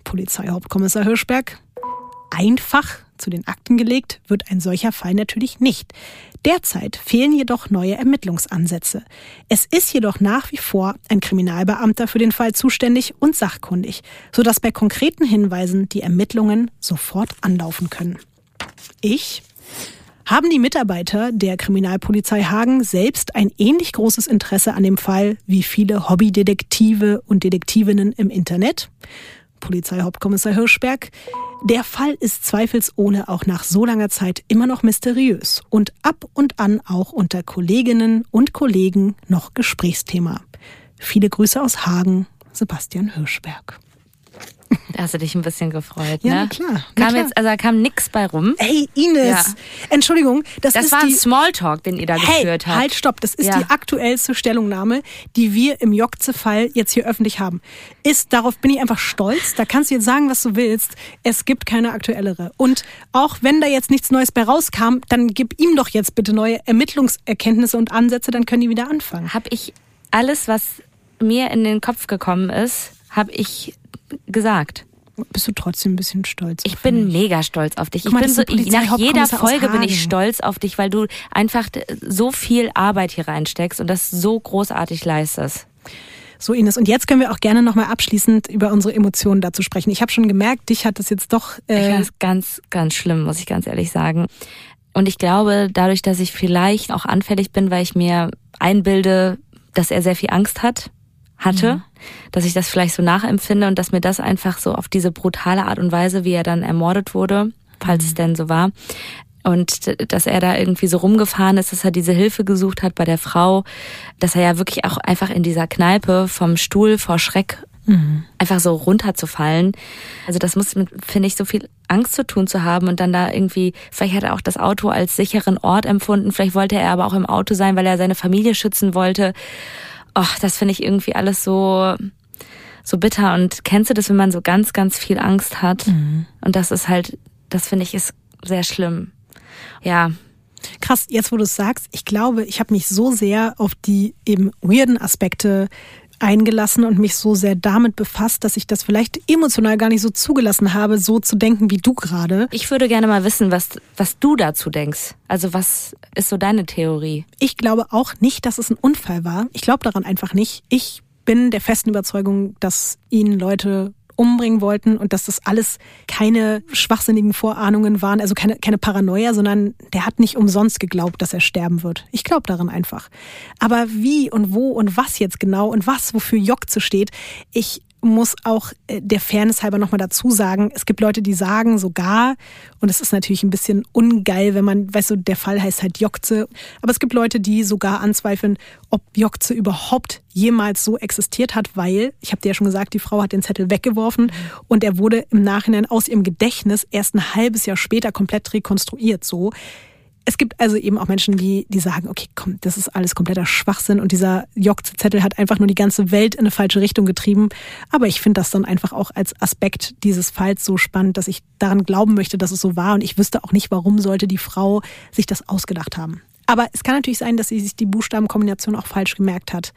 Polizeihauptkommissar Hirschberg. einfach zu den Akten gelegt wird ein solcher Fall natürlich nicht. Derzeit fehlen jedoch neue Ermittlungsansätze. Es ist jedoch nach wie vor ein Kriminalbeamter für den Fall zuständig und sachkundig, sodass bei konkreten Hinweisen die Ermittlungen sofort anlaufen können. Ich haben die Mitarbeiter der Kriminalpolizei Hagen selbst ein ähnlich großes Interesse an dem Fall wie viele Hobbydetektive und Detektivinnen im Internet? Polizeihauptkommissar Hirschberg. Der Fall ist zweifelsohne auch nach so langer Zeit immer noch mysteriös und ab und an auch unter Kolleginnen und Kollegen noch Gesprächsthema. Viele Grüße aus Hagen, Sebastian Hirschberg. Da hast du dich ein bisschen gefreut, Ja, ne? na klar, na Kam klar. jetzt, also da kam nix bei rum. Hey Ines, Ja. Entschuldigung, das, Das ist war ein Smalltalk, den ihr da hey, geführt habt. Halt, stopp. Das ist Ja. die aktuellste Stellungnahme, die wir im Jokze-Fall jetzt hier öffentlich haben. Ist, darauf bin ich einfach stolz. Da kannst du jetzt sagen, was du willst. Es gibt keine aktuellere. Und auch wenn da jetzt nichts Neues bei rauskam, dann gib ihm doch jetzt bitte neue Ermittlungserkenntnisse und Ansätze, dann können die wieder anfangen. Hab ich alles, was mir in den Kopf gekommen ist, habe ich gesagt. Bist du trotzdem ein bisschen stolz? Ich bin mega stolz auf dich. Guck mal, ich bin das so, ist nach jeder Folge bin ich stolz auf dich, weil du einfach so viel Arbeit hier reinsteckst und das so großartig leistest. So Ines, und jetzt können wir auch gerne nochmal abschließend über unsere Emotionen dazu sprechen. Ich habe schon gemerkt, dich hat das jetzt doch... Ich Äh, finde es ganz, ganz schlimm, muss ich ganz ehrlich sagen. Und ich glaube, dadurch, dass ich vielleicht auch anfällig bin, weil ich mir einbilde, dass er sehr viel Angst hat, hatte, dass ich das vielleicht so nachempfinde und dass mir das einfach so auf diese brutale Art und Weise, wie er dann ermordet wurde, falls es denn so war, und dass er da irgendwie so rumgefahren ist, dass er diese Hilfe gesucht hat bei der Frau, dass er ja wirklich auch einfach in dieser Kneipe vom Stuhl vor Schreck einfach so runterzufallen. Also das muss mit, finde ich, so viel Angst zu tun zu haben und dann da irgendwie, vielleicht hat er auch das Auto als sicheren Ort empfunden, vielleicht wollte er aber auch im Auto sein, weil er seine Familie schützen wollte. Och, das finde ich irgendwie alles so, so bitter. Und kennst du das, wenn man so ganz, ganz viel Angst hat? Und das ist halt, das finde ich ist sehr schlimm. Ja, Krass, jetzt wo du es sagst, ich glaube, ich habe mich so sehr auf die eben weirden Aspekte eingelassen und mich so sehr damit befasst, dass ich das vielleicht emotional gar nicht so zugelassen habe, so zu denken wie du gerade. ich würde gerne mal wissen, was, was du dazu denkst. Also was ist so deine Theorie? Ich glaube auch nicht, dass es ein Unfall war. Ich glaube daran einfach nicht. Ich bin der festen Überzeugung, dass ihn Leute umbringen wollten und dass das alles keine schwachsinnigen Vorahnungen waren, also keine, keine Paranoia, sondern der hat nicht umsonst geglaubt, dass er sterben wird. Ich glaube daran einfach. Aber wie und wo und was jetzt genau und was, wofür Jokze steht, ich muss auch äh, der Fairness halber nochmal dazu sagen, es gibt Leute, die sagen sogar, und es ist natürlich ein bisschen ungeil, wenn man, weißt du, der Fall heißt halt Jokze, aber es gibt Leute, die sogar anzweifeln, ob Jokze überhaupt jemals so existiert hat, weil, ich habe dir ja schon gesagt, die Frau hat den Zettel weggeworfen und er wurde im Nachhinein aus ihrem Gedächtnis erst ein halbes Jahr später komplett rekonstruiert so. Es gibt also eben auch Menschen, die, die sagen, okay, komm, das ist alles kompletter Schwachsinn und dieser Jokze-Zettel hat einfach nur die ganze Welt in eine falsche Richtung getrieben. Aber ich finde das dann einfach auch als Aspekt dieses Falls so spannend, dass ich daran glauben möchte, dass es so war und ich wüsste auch nicht, warum sollte die Frau sich das ausgedacht haben. Aber es kann natürlich sein, dass sie sich die Buchstabenkombination auch falsch gemerkt hat.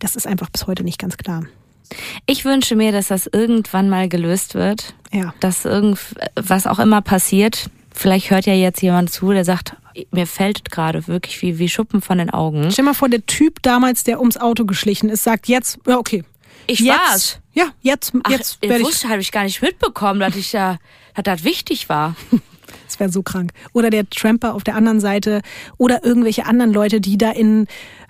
Das ist einfach bis heute nicht ganz klar. Ich wünsche mir, dass das irgendwann mal gelöst wird. Ja. Dass irgend, was auch immer passiert. Vielleicht hört ja jetzt jemand zu, der sagt, mir fällt gerade wirklich wie, wie Schuppen von den Augen. Stell mal vor, der Typ damals, der ums Auto geschlichen ist, sagt jetzt, ja, okay. Ich jetzt, war's. Ja, jetzt, Ach, jetzt ich werde ich wusste, habe ich gar nicht mitbekommen, dass ich ja, dass das wichtig war. [laughs] Wäre so krank. Oder der Tramper auf der anderen Seite oder irgendwelche anderen Leute, die da in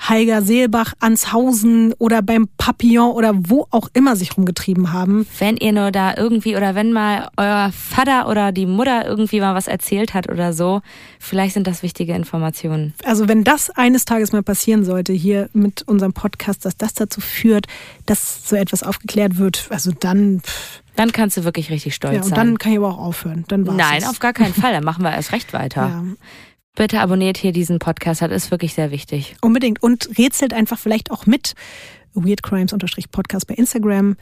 Heiger Seelbach, Anshausen oder beim Papillon oder wo auch immer sich rumgetrieben haben. Wenn ihr nur da irgendwie oder wenn mal euer Vater oder die Mutter irgendwie mal was erzählt hat oder so, vielleicht sind das wichtige Informationen. Also wenn das eines Tages mal passieren sollte hier mit unserem Podcast, dass das dazu führt, dass so etwas aufgeklärt wird, also dann, pff, Dann kannst du wirklich richtig stolz ja, und sein. dann kann ich aber auch aufhören. Dann war's Nein, es. auf gar keinen Fall. Dann machen wir erst recht weiter. Ja. Bitte abonniert hier diesen Podcast, das ist wirklich sehr wichtig. Unbedingt. Und rätselt einfach vielleicht auch mit. Weirdcrimes-Podcast bei Instagram.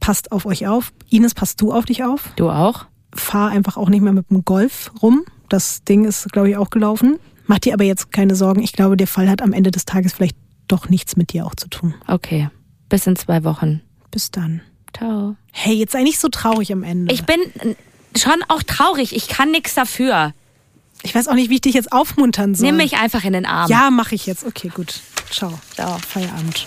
Passt auf euch auf. Ines, passt du auf dich auf? Du auch? Fahr einfach auch nicht mehr mit dem Golf rum. Das Ding ist, glaube ich, auch gelaufen. Mach dir aber jetzt keine Sorgen. Ich glaube, der Fall hat am Ende des Tages vielleicht doch nichts mit dir auch zu tun. Okay. Bis in zwei Wochen. Bis dann. Ciao. Hey, jetzt sei nicht so traurig am Ende. Ich bin schon auch traurig. Ich kann nichts dafür. Ich weiß auch nicht, wie ich dich jetzt aufmuntern soll. Nimm mich einfach in den Arm. Ja, mache ich jetzt. Okay, gut. Ciao. Ja, Feierabend.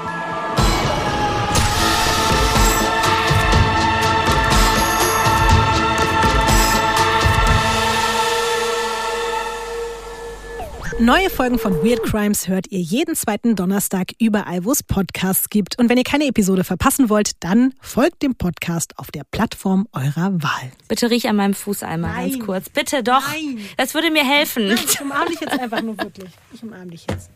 Neue Folgen von Weird Crimes hört ihr jeden zweiten Donnerstag überall, wo es Podcasts gibt. Und wenn ihr keine Episode verpassen wollt, dann folgt dem Podcast auf der Plattform eurer Wahl. Bitte riech an meinem Fuß einmal Nein. ganz kurz. Bitte doch. Nein. Das würde mir helfen. Ich umarme dich jetzt einfach nur wirklich. Ich umarme dich jetzt.